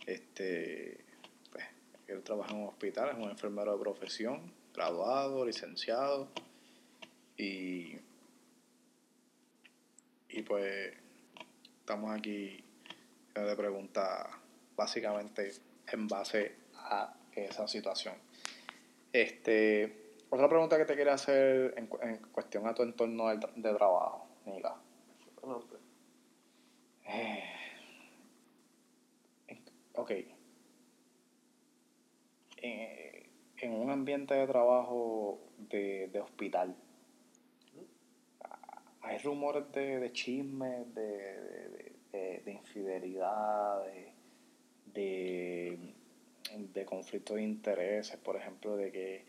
Este, pues, él trabaja en un hospital, es un enfermero de profesión, graduado, licenciado, y, y pues estamos aquí de preguntas básicamente en base a esa situación. Este, otra pregunta que te quería hacer en, en cuestión a tu entorno de, de trabajo, Nica. Eh, ok. Eh, en un ambiente de trabajo de, de hospital, hay rumores de, de chismes, de, de, de- de- de infidelidad, de, de, de conflictos de intereses, por ejemplo, de que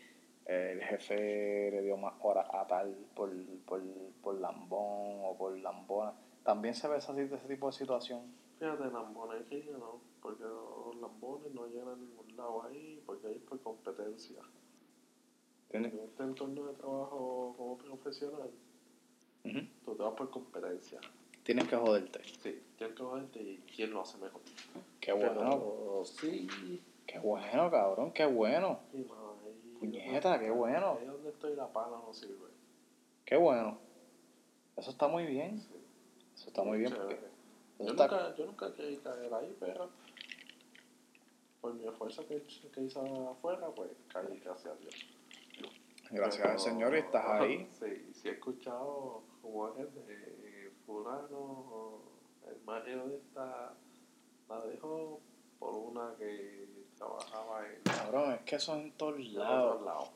el jefe le dio más horas a tal por, por, por lambón o por lambona. También se ve esa, ese tipo de situación. Fíjate, lambones que no, porque los lambones no llegan a ningún lado ahí, porque ahí es por competencia. En este entorno de trabajo como profesional, tú te vas por competencia. Tienes que joderte. Sí, tienes que joderte y quién lo hace mejor. Qué bueno. Pero sí, Qué bueno, cabrón. Qué bueno. Puñeta, qué bueno. Ahí donde estoy la pala no sirve. Qué bueno. Eso está muy bien. Sí. Eso está muy bien. Porque Yo está- nunca, yo nunca querí caer ahí, pero por mi esfuerzo que, que hice afuera, pues caí, gracias a Dios. Gracias Pero- al Señor estás ahí. Sí, sí he escuchado como es de fulano, el marido de esta la dejó por una que trabajaba en Cabrón, es que eso en todos lados. otro lado.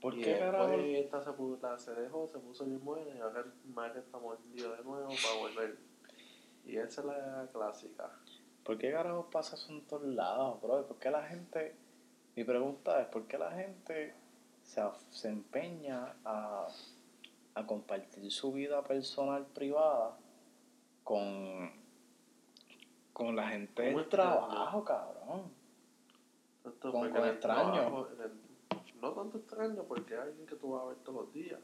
¿Por y qué, carajo? esta se, puso, la, se dejó, se puso bien buena y ahora el está mordido de nuevo para volver. Y esa es la clásica. ¿Por qué carajo pasa eso en todos lados, bro? ¿Por qué la gente... Mi pregunta es, ¿por qué la gente se, se empeña a, a compartir su vida personal privada con, con la gente ¿Cómo del trabajo, cabrón? Esto Con- con trabajo, el- no tanto extraño porque hay alguien que tú vas a ver todos los días.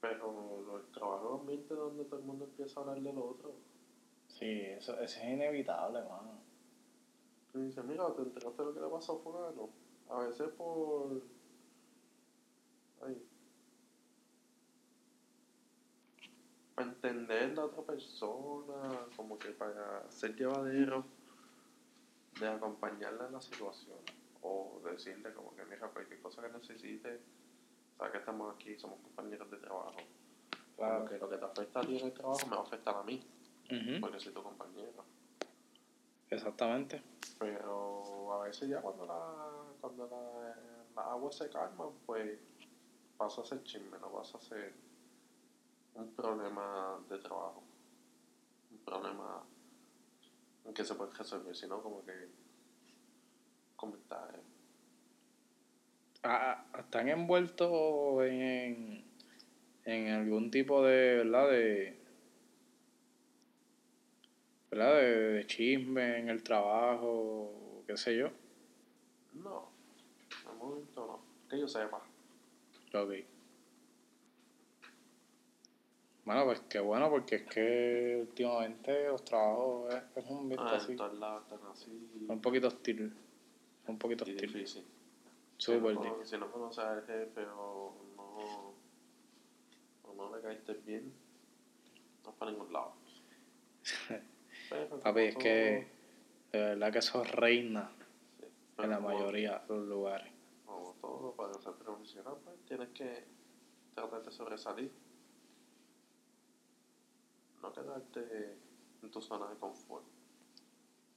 Pero lo- el trabajo es un ambiente donde todo el mundo empieza a hablar del otro. Sí, eso, eso es inevitable, mano. Y dice, mira, ¿te enteraste de lo que le pasó a fulano? A veces por... Ay. Para entender la otra persona, como que para ser llevadero, de acompañarla en la situación. O decirle como que, mira, cualquier cosa que necesite, sabes que estamos aquí, somos compañeros de trabajo. Claro. Porque lo que te afecta a ti en el trabajo me va a afectar a mí, porque soy tu compañero. Exactamente. Pero a veces ya cuando la, cuando la, las aguas se calman, pues pasa a ser chisme, no pasa a ser un problema de trabajo. Un problema que se puede resolver, sino como que comentarios. Ah, ah, ¿Están envueltos en, en algún tipo de, ¿verdad? De, ¿verdad? De, de chisme en el trabajo, qué sé yo. No, de momento no. Que yo sepa. Ok. Bueno, pues qué bueno, porque es que últimamente los trabajos es, es un ambiente Ah, así. lados están así. Un poquito hostil. Un poquito y hostil. difícil. Súper si, no, difícil. si no conoces al jefe o no, o no le caíste bien, no es para ningún lado. Pero Papi, es que de verdad que eso reina sí, en la como- mayoría de los lugares. Como todo, para ser profesional, pues tienes que tratar de sobresalir. No quedarte en tu zona de confort.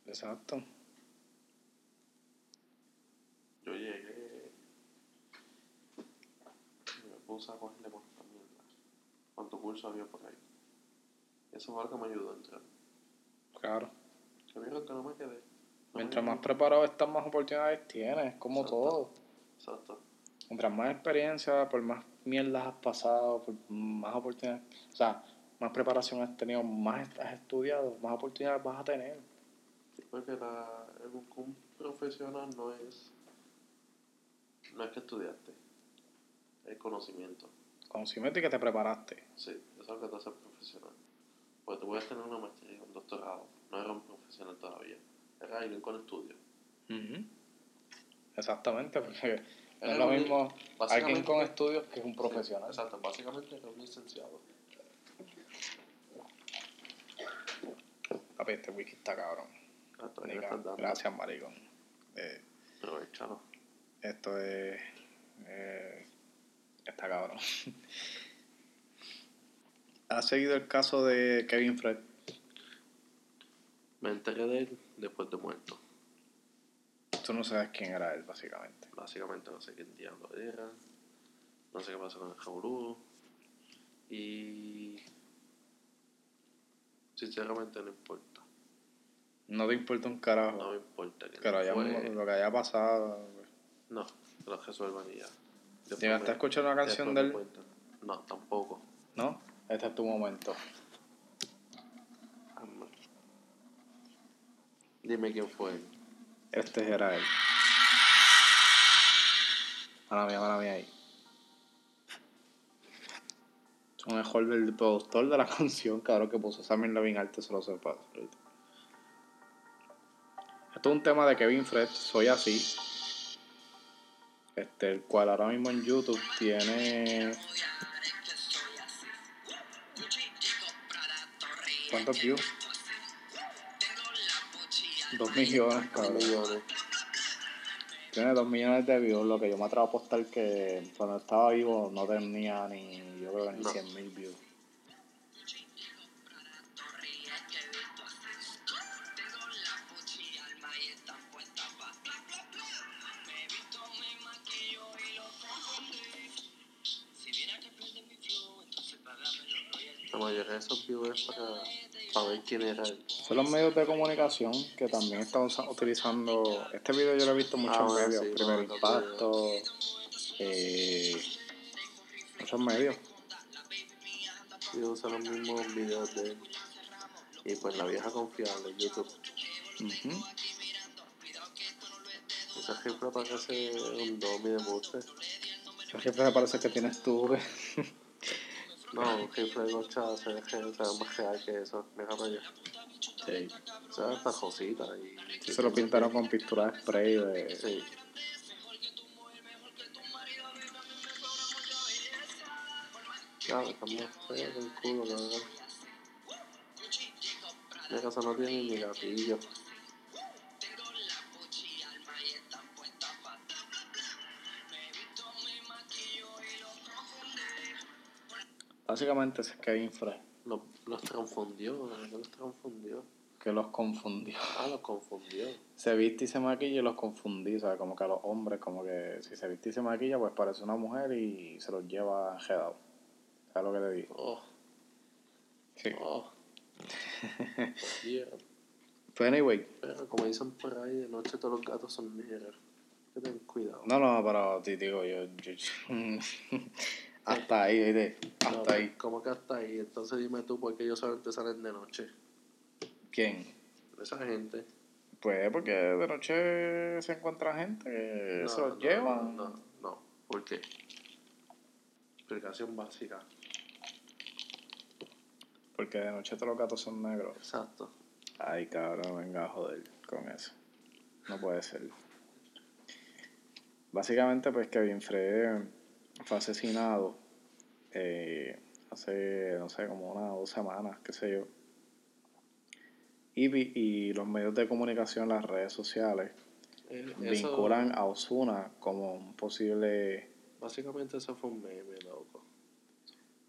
Exacto. Yo llegué y me puse a cogerle por esta mierda. Cuánto curso había por ahí. Eso fue algo que me ayudó a entrar. Claro. Que vieron que no me quedé. No me Mientras más preparado estás, más oportunidades tienes, como Exacto. todo. Exacto. Mientras más experiencia, por más mierdas has pasado, por más oportunidades, o sea, más preparación has tenido, más has estudiado, más oportunidades vas a tener. Sí, porque la, el- un profesional no es, no es que estudiaste, es conocimiento. Conocimiento y que te preparaste. Sí, eso es lo que te hace profesional. Porque tú puedes tener una maestría un doctorado. No eres un profesional todavía. Eres alguien con estudio. Ujú. Exactamente, porque no es lo mismo alguien con estudios que un profesional. Exacto, básicamente eres un licenciado. Papi, este wiki está cabrón. Ah, Nica. Gracias, maricón. Eh, Aprovechalo. esto es... eh, está cabrón. ¿Has seguido el caso de Kevin Fred? Me enteré de él después de muerto. Tú no sabes quién era él, básicamente. Básicamente no sé quién diablo era. No sé qué pasó con el Jaurú. Y. Sinceramente no importa. No te importa un carajo. No me importa que que lo, haya- lo que haya pasado. No, que lo resuelvan y ya. ¿Llegaste me- a escuchar una canción de él? No, tampoco. ¿No? Este es tu momento. Jamás. Dime quién fue él. Este era él. Mala mía, mala mía ahí. Mejor del productor de la canción, cabrón, que puso Sammy Levin Arte, se lo sepa. ahorita. Esto es un tema de Kevin Fred, Soy Así. Este, el cual ahora mismo en YouTube tiene. ¿Cuántos views? Dos millones, cabrón. Tiene dos millones de views, lo que yo me atrevo a apostar que cuando estaba vivo no tenía ni, yo creo que ni No. 100 mil views. La mayoría de esos views es para, para ver quién era él. Son los medios de comunicación que también están utilizando. Este video yo lo he visto Ah, en bueno, medios. sí, Primer no, Impacto. eh, muchos medios. Y usan los mismos videos de él. Y pues la vieja confiable, YouTube. Ujú. Ese jefe parece un domi de buste. Jefe me parece que tienes tú. No, un jefe de gocha se más real que eso. Mira para allá. Sí. Se ve hasta josita y... Se lo pintaron con pintura de spray de. Sí. Claro, está muy feo el culo, la verdad. Mi casa no tiene ni gatillo. Básicamente ese es Kevin Fred. Los, los confundió, ¿verdad? Que los confundió. Ah, los confundió. Se viste y se maquilla y los confundí, ¿sabes? Como que a los hombres, como que si se viste y se maquilla, pues parece una mujer y se los lleva enredado. ¿Sabes lo que te digo? Oh, Sí. oh. Yeah. Pues anyway, Pero como dicen por ahí, de noche todos los gatos son negros. Que ten cuidado. no, no, pero te digo, yo, yo, hasta ahí, ¿viste? No, Hasta ahí. ¿Cómo que hasta ahí? Entonces dime tú por qué ellos solamente salen de noche. ¿Quién? Esa gente. Pues porque de noche se encuentra gente que No, se los no, llevan. No, no, no. ¿Por qué? Explicación básica. Porque de noche todos los gatos son negros. Exacto. Ay, cabrón, venga a joder con eso. No puede ser. Básicamente, pues Kevin Fred fue asesinado eh, hace, no sé, como una o dos semanas, qué sé yo. Y, y los medios de comunicación, las redes sociales, Eh, eso- vinculan a Osuna como un posible... Básicamente eso fue un meme, loco.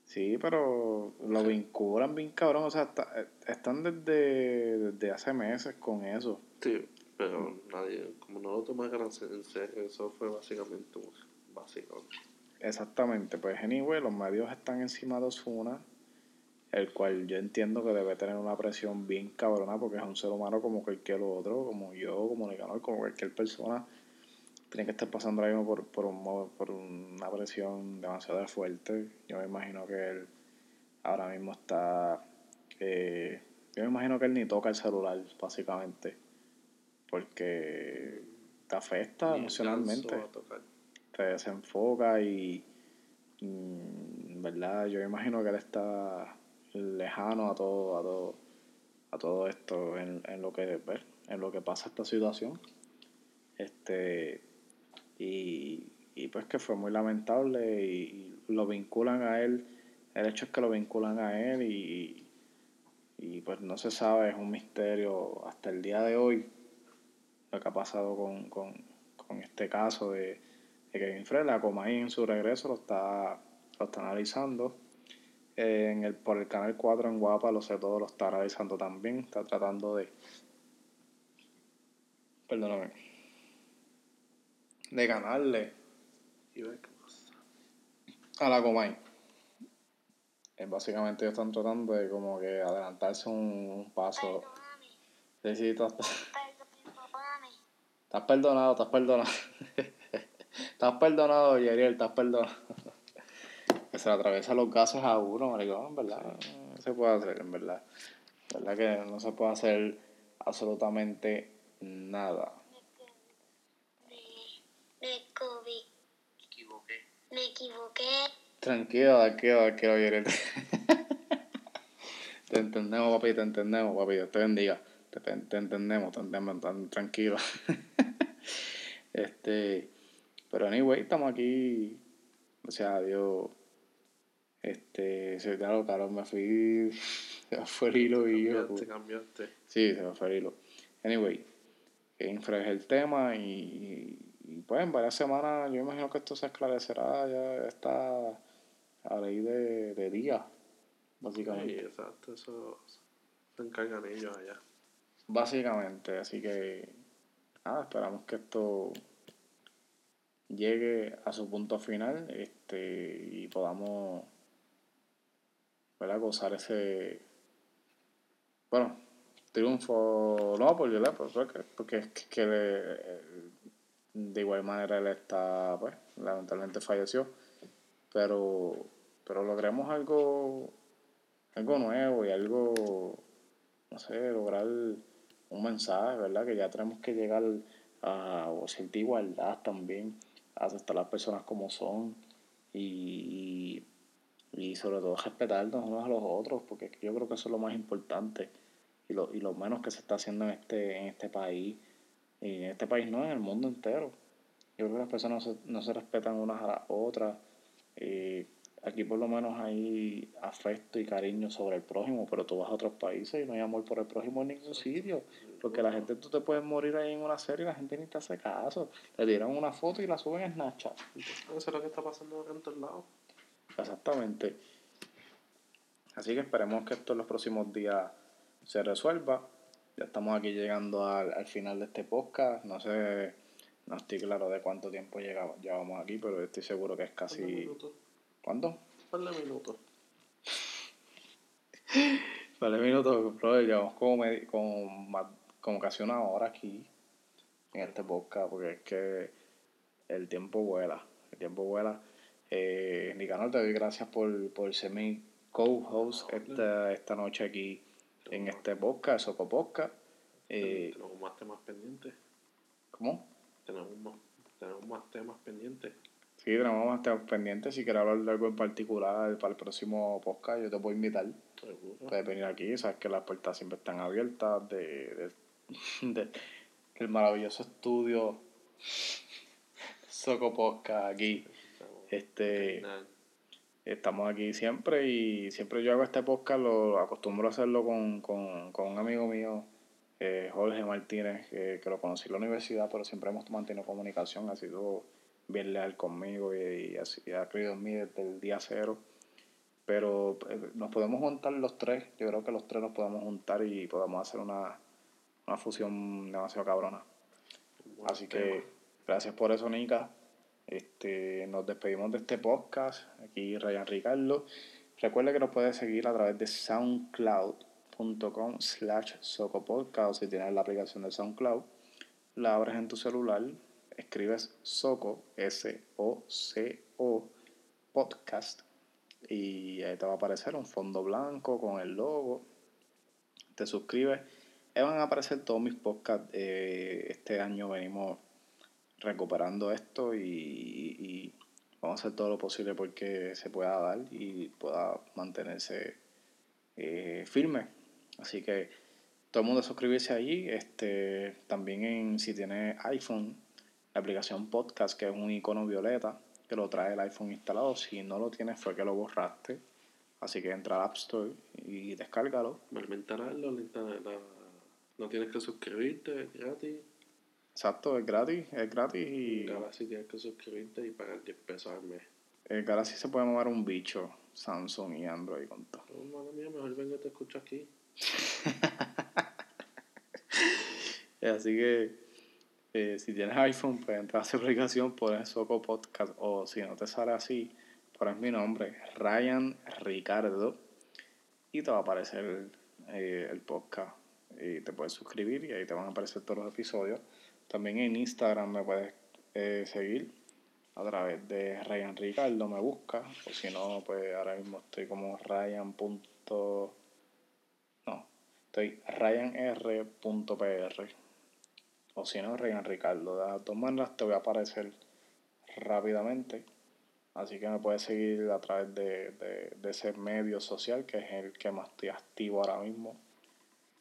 Sí, pero lo vinculan bien cabrón. O sea, está- eh, están desde, desde hace meses con eso. Sí, pero nadie, como no lo tomaron en serio, eso fue básicamente un básico. Exactamente, pues anyway, los medios están encima de Osuna, el cual yo entiendo que debe tener una presión bien cabrona porque es un ser humano como cualquier otro, como yo, como Nicanor, como cualquier persona. Tiene que estar pasando ahora mismo por, por, un, por una presión demasiado fuerte. Yo me imagino que él ahora mismo está... eh, yo me imagino que él ni toca el celular, básicamente, porque te afecta emocionalmente te desenfoca y, y, verdad yo me imagino que él está lejano a todo, a todo, a todo esto en, en lo que pues, en lo que pasa esta situación. Este y, y pues que fue muy lamentable y, lo vinculan a él. El hecho es que lo vinculan a él y, y pues no se sabe, es un misterio hasta el día de hoy lo que ha pasado con, con, con este caso de, de Kevin Fred. La Comay en su regreso lo está, lo está analizando. Eh, en el, por el canal 4 en Guapa, lo sé todo, lo está analizando también. Está tratando de. Perdóname. De ganarle a la Comay. Eh, básicamente ellos están tratando de como que adelantarse un, un paso. Sí, sí, Perdóname. Estás perdonado, estás perdonado. estás perdonado, Yeriel, estás perdonado. Que se le atraviesa los gases a uno, maricón, en verdad. No se puede hacer, en verdad. En verdad que no se puede hacer absolutamente nada. Me, me, equivoqué. Me equivoqué. Tranquilo, tranquilo, tranquilo, te entendemos, papi, te entendemos, papi. Dios te bendiga. Te, te entendemos, te entendemos, tan tranquilo. este, pero anyway, estamos aquí. Gracias a Dios. Este, se claro, claro, me fui. Se me fue el hilo y yo. Cambiaste, cambiaste. Sí, se me fue el hilo. Anyway, infra es el tema y, y pues en varias semanas yo imagino que esto se esclarecerá, ya está a ley de, de día, Sí, básicamente. exacto, eso se encargan ellos allá. Básicamente, así que nada, esperamos que esto llegue a su punto final este y podamos ¿verdad? gozar ese bueno triunfo no por ¿verdad? Por- porque, porque es que, le- de igual manera él está pues lamentablemente falleció pero pero logremos algo algo nuevo y algo no sé, lograr un mensaje, ¿verdad? Que ya tenemos que llegar a cierta igualdad también, aceptar a las personas como son y, y sobre todo respetarnos unos a los otros, porque yo creo que eso es lo más importante y lo, y lo menos que se está haciendo en este, en este país, y en este país no, en el mundo entero. Yo creo que las personas no se, no se respetan unas a las otras. eh, aquí por lo menos hay afecto y cariño sobre el prójimo, pero tú vas a otros países y no hay amor por el prójimo en ningún sitio. Porque la gente, tú te puedes morir ahí en una serie y la gente ni te hace caso. Le tiran una foto y la suben en Snapchat. Eso es lo que está pasando acá en todos lados. Exactamente. Así que esperemos que esto en los próximos días se resuelva. Ya estamos aquí llegando al, al final de este podcast. No sé, no estoy claro de cuánto tiempo llega, llevamos aquí, pero estoy seguro que es Un par de casi... minutos. ¿Cuánto? Un par de minutos. Vale, minutos, brother, llevamos como, medi- como, como casi una hora aquí en este podcast, porque es que el tiempo vuela, el tiempo vuela. Eh, Nicanor, te doy gracias por, por ser mi co-host esta, esta noche aquí en este podcast, Soco Podcast. Eh, tenemos más temas pendientes. ¿Cómo? Tenemos más, tenemos más temas pendientes. Sí, tenemos más temas pendientes. Si quieres hablar de algo en particular para el próximo podcast, yo te puedo invitar. Seguro. puedes venir aquí, sabes que las puertas siempre están abiertas de, de, de- el maravilloso estudio Soco Podcast aquí. Este, estamos aquí siempre y siempre yo hago este podcast, lo acostumbro a hacerlo con, con, con un amigo mío, eh, Jorge Martínez, que, que lo conocí en la universidad, pero siempre hemos mantenido comunicación, ha sido bien leal conmigo y, y ha, y ha creído en mí desde el día cero pero eh, nos podemos juntar los tres, yo creo que los tres nos podemos juntar y podemos hacer una, una fusión demasiado cabrona. Buen Así que gracias por eso, Nica. Este, nos despedimos de este podcast. Aquí Ryan Ricardo. Recuerda que nos puedes seguir a través de soundcloud.com slash socopodcast. Si tienes la aplicación de SoundCloud, la abres en tu celular, escribes Soco, S-O-C-O, podcast, y ahí te va a aparecer un fondo blanco con el logo. Te suscribes. Ahí van a aparecer todos mis podcasts. Eh, este año venimos recuperando esto y, y vamos a hacer todo lo posible porque se pueda dar y pueda mantenerse eh, firme. Así que todo el mundo suscribirse allí. Este, también en, si tiene iPhone, la aplicación podcast, que es un icono violeta, que lo trae el iPhone instalado. Si no lo tienes fue que lo borraste. Así que entra al App Store y descárgalo. Instalarlo, no tienes que suscribirte, es gratis. Exacto, es gratis, es gratis y... Galaxy tienes que suscribirte y pagar 10 pesos al mes. El Galaxy se puede mover un bicho, Samsung y Android con todo. Oh, madre mía, mejor vengo y te escucho aquí. Así que eh, si tienes iPhone, pues entras a esa aplicación, pones Soco Podcast o si no te sale así, pones mi nombre, Ryan Ricardo, y te va a aparecer eh, el podcast. Y te puedes suscribir y ahí te van a aparecer todos los episodios. También en Instagram me puedes eh, seguir a través de Ryan Ricardo, me busca. O si no, pues ahora mismo estoy como Ryan. No, estoy RyanR.pr. O si no, Ryan Ricardo. De las dos maneras te voy a aparecer rápidamente. Así que me puedes seguir a través de, de, ese medio social que es el que más estoy activo ahora mismo.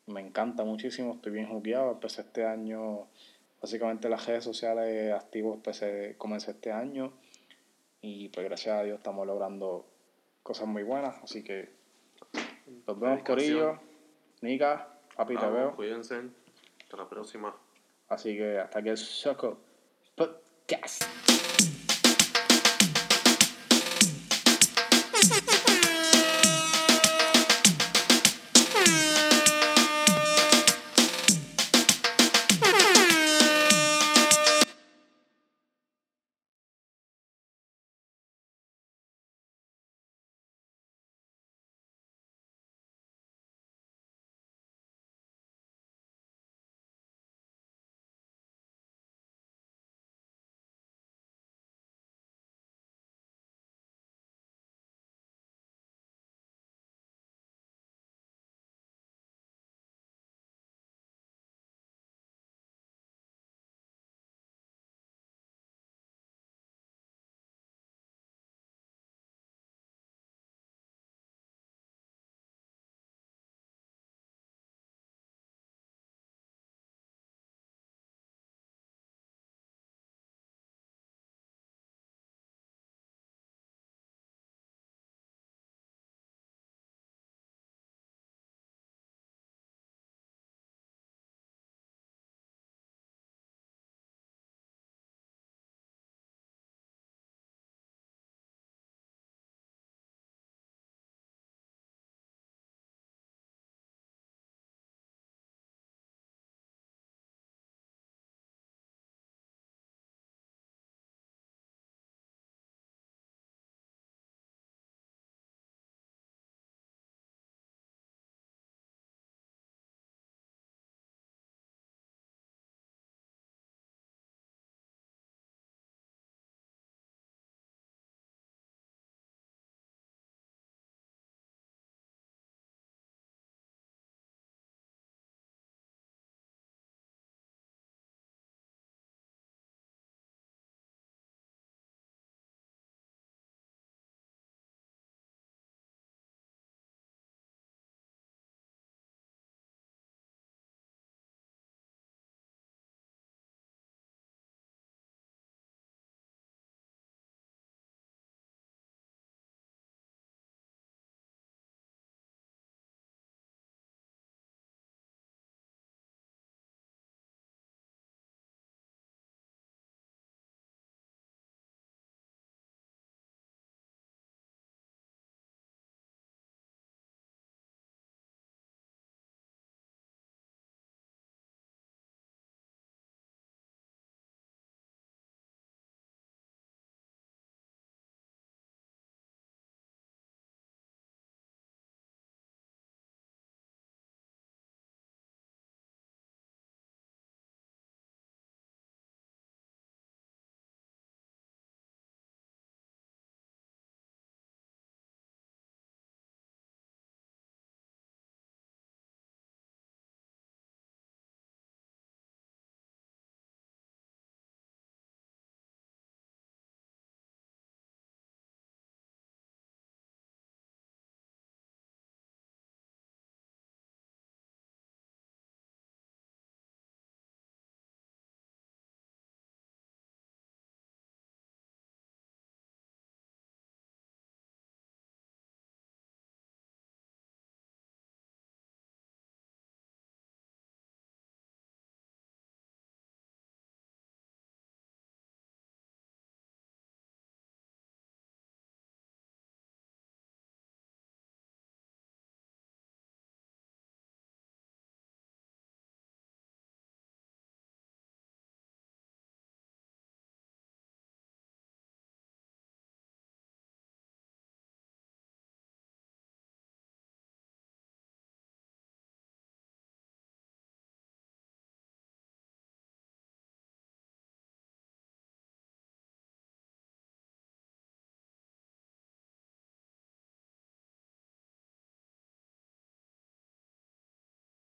Me encanta muchísimo, estoy bien jugueado. Empecé este año, básicamente las redes sociales activos empecé, comencé este año. Y pues gracias a Dios estamos logrando cosas muy buenas. Así que nos vemos, Corillo. Nica, papi, te veo. Cuídense. Hasta la próxima. Así que hasta que el Soco Podcast.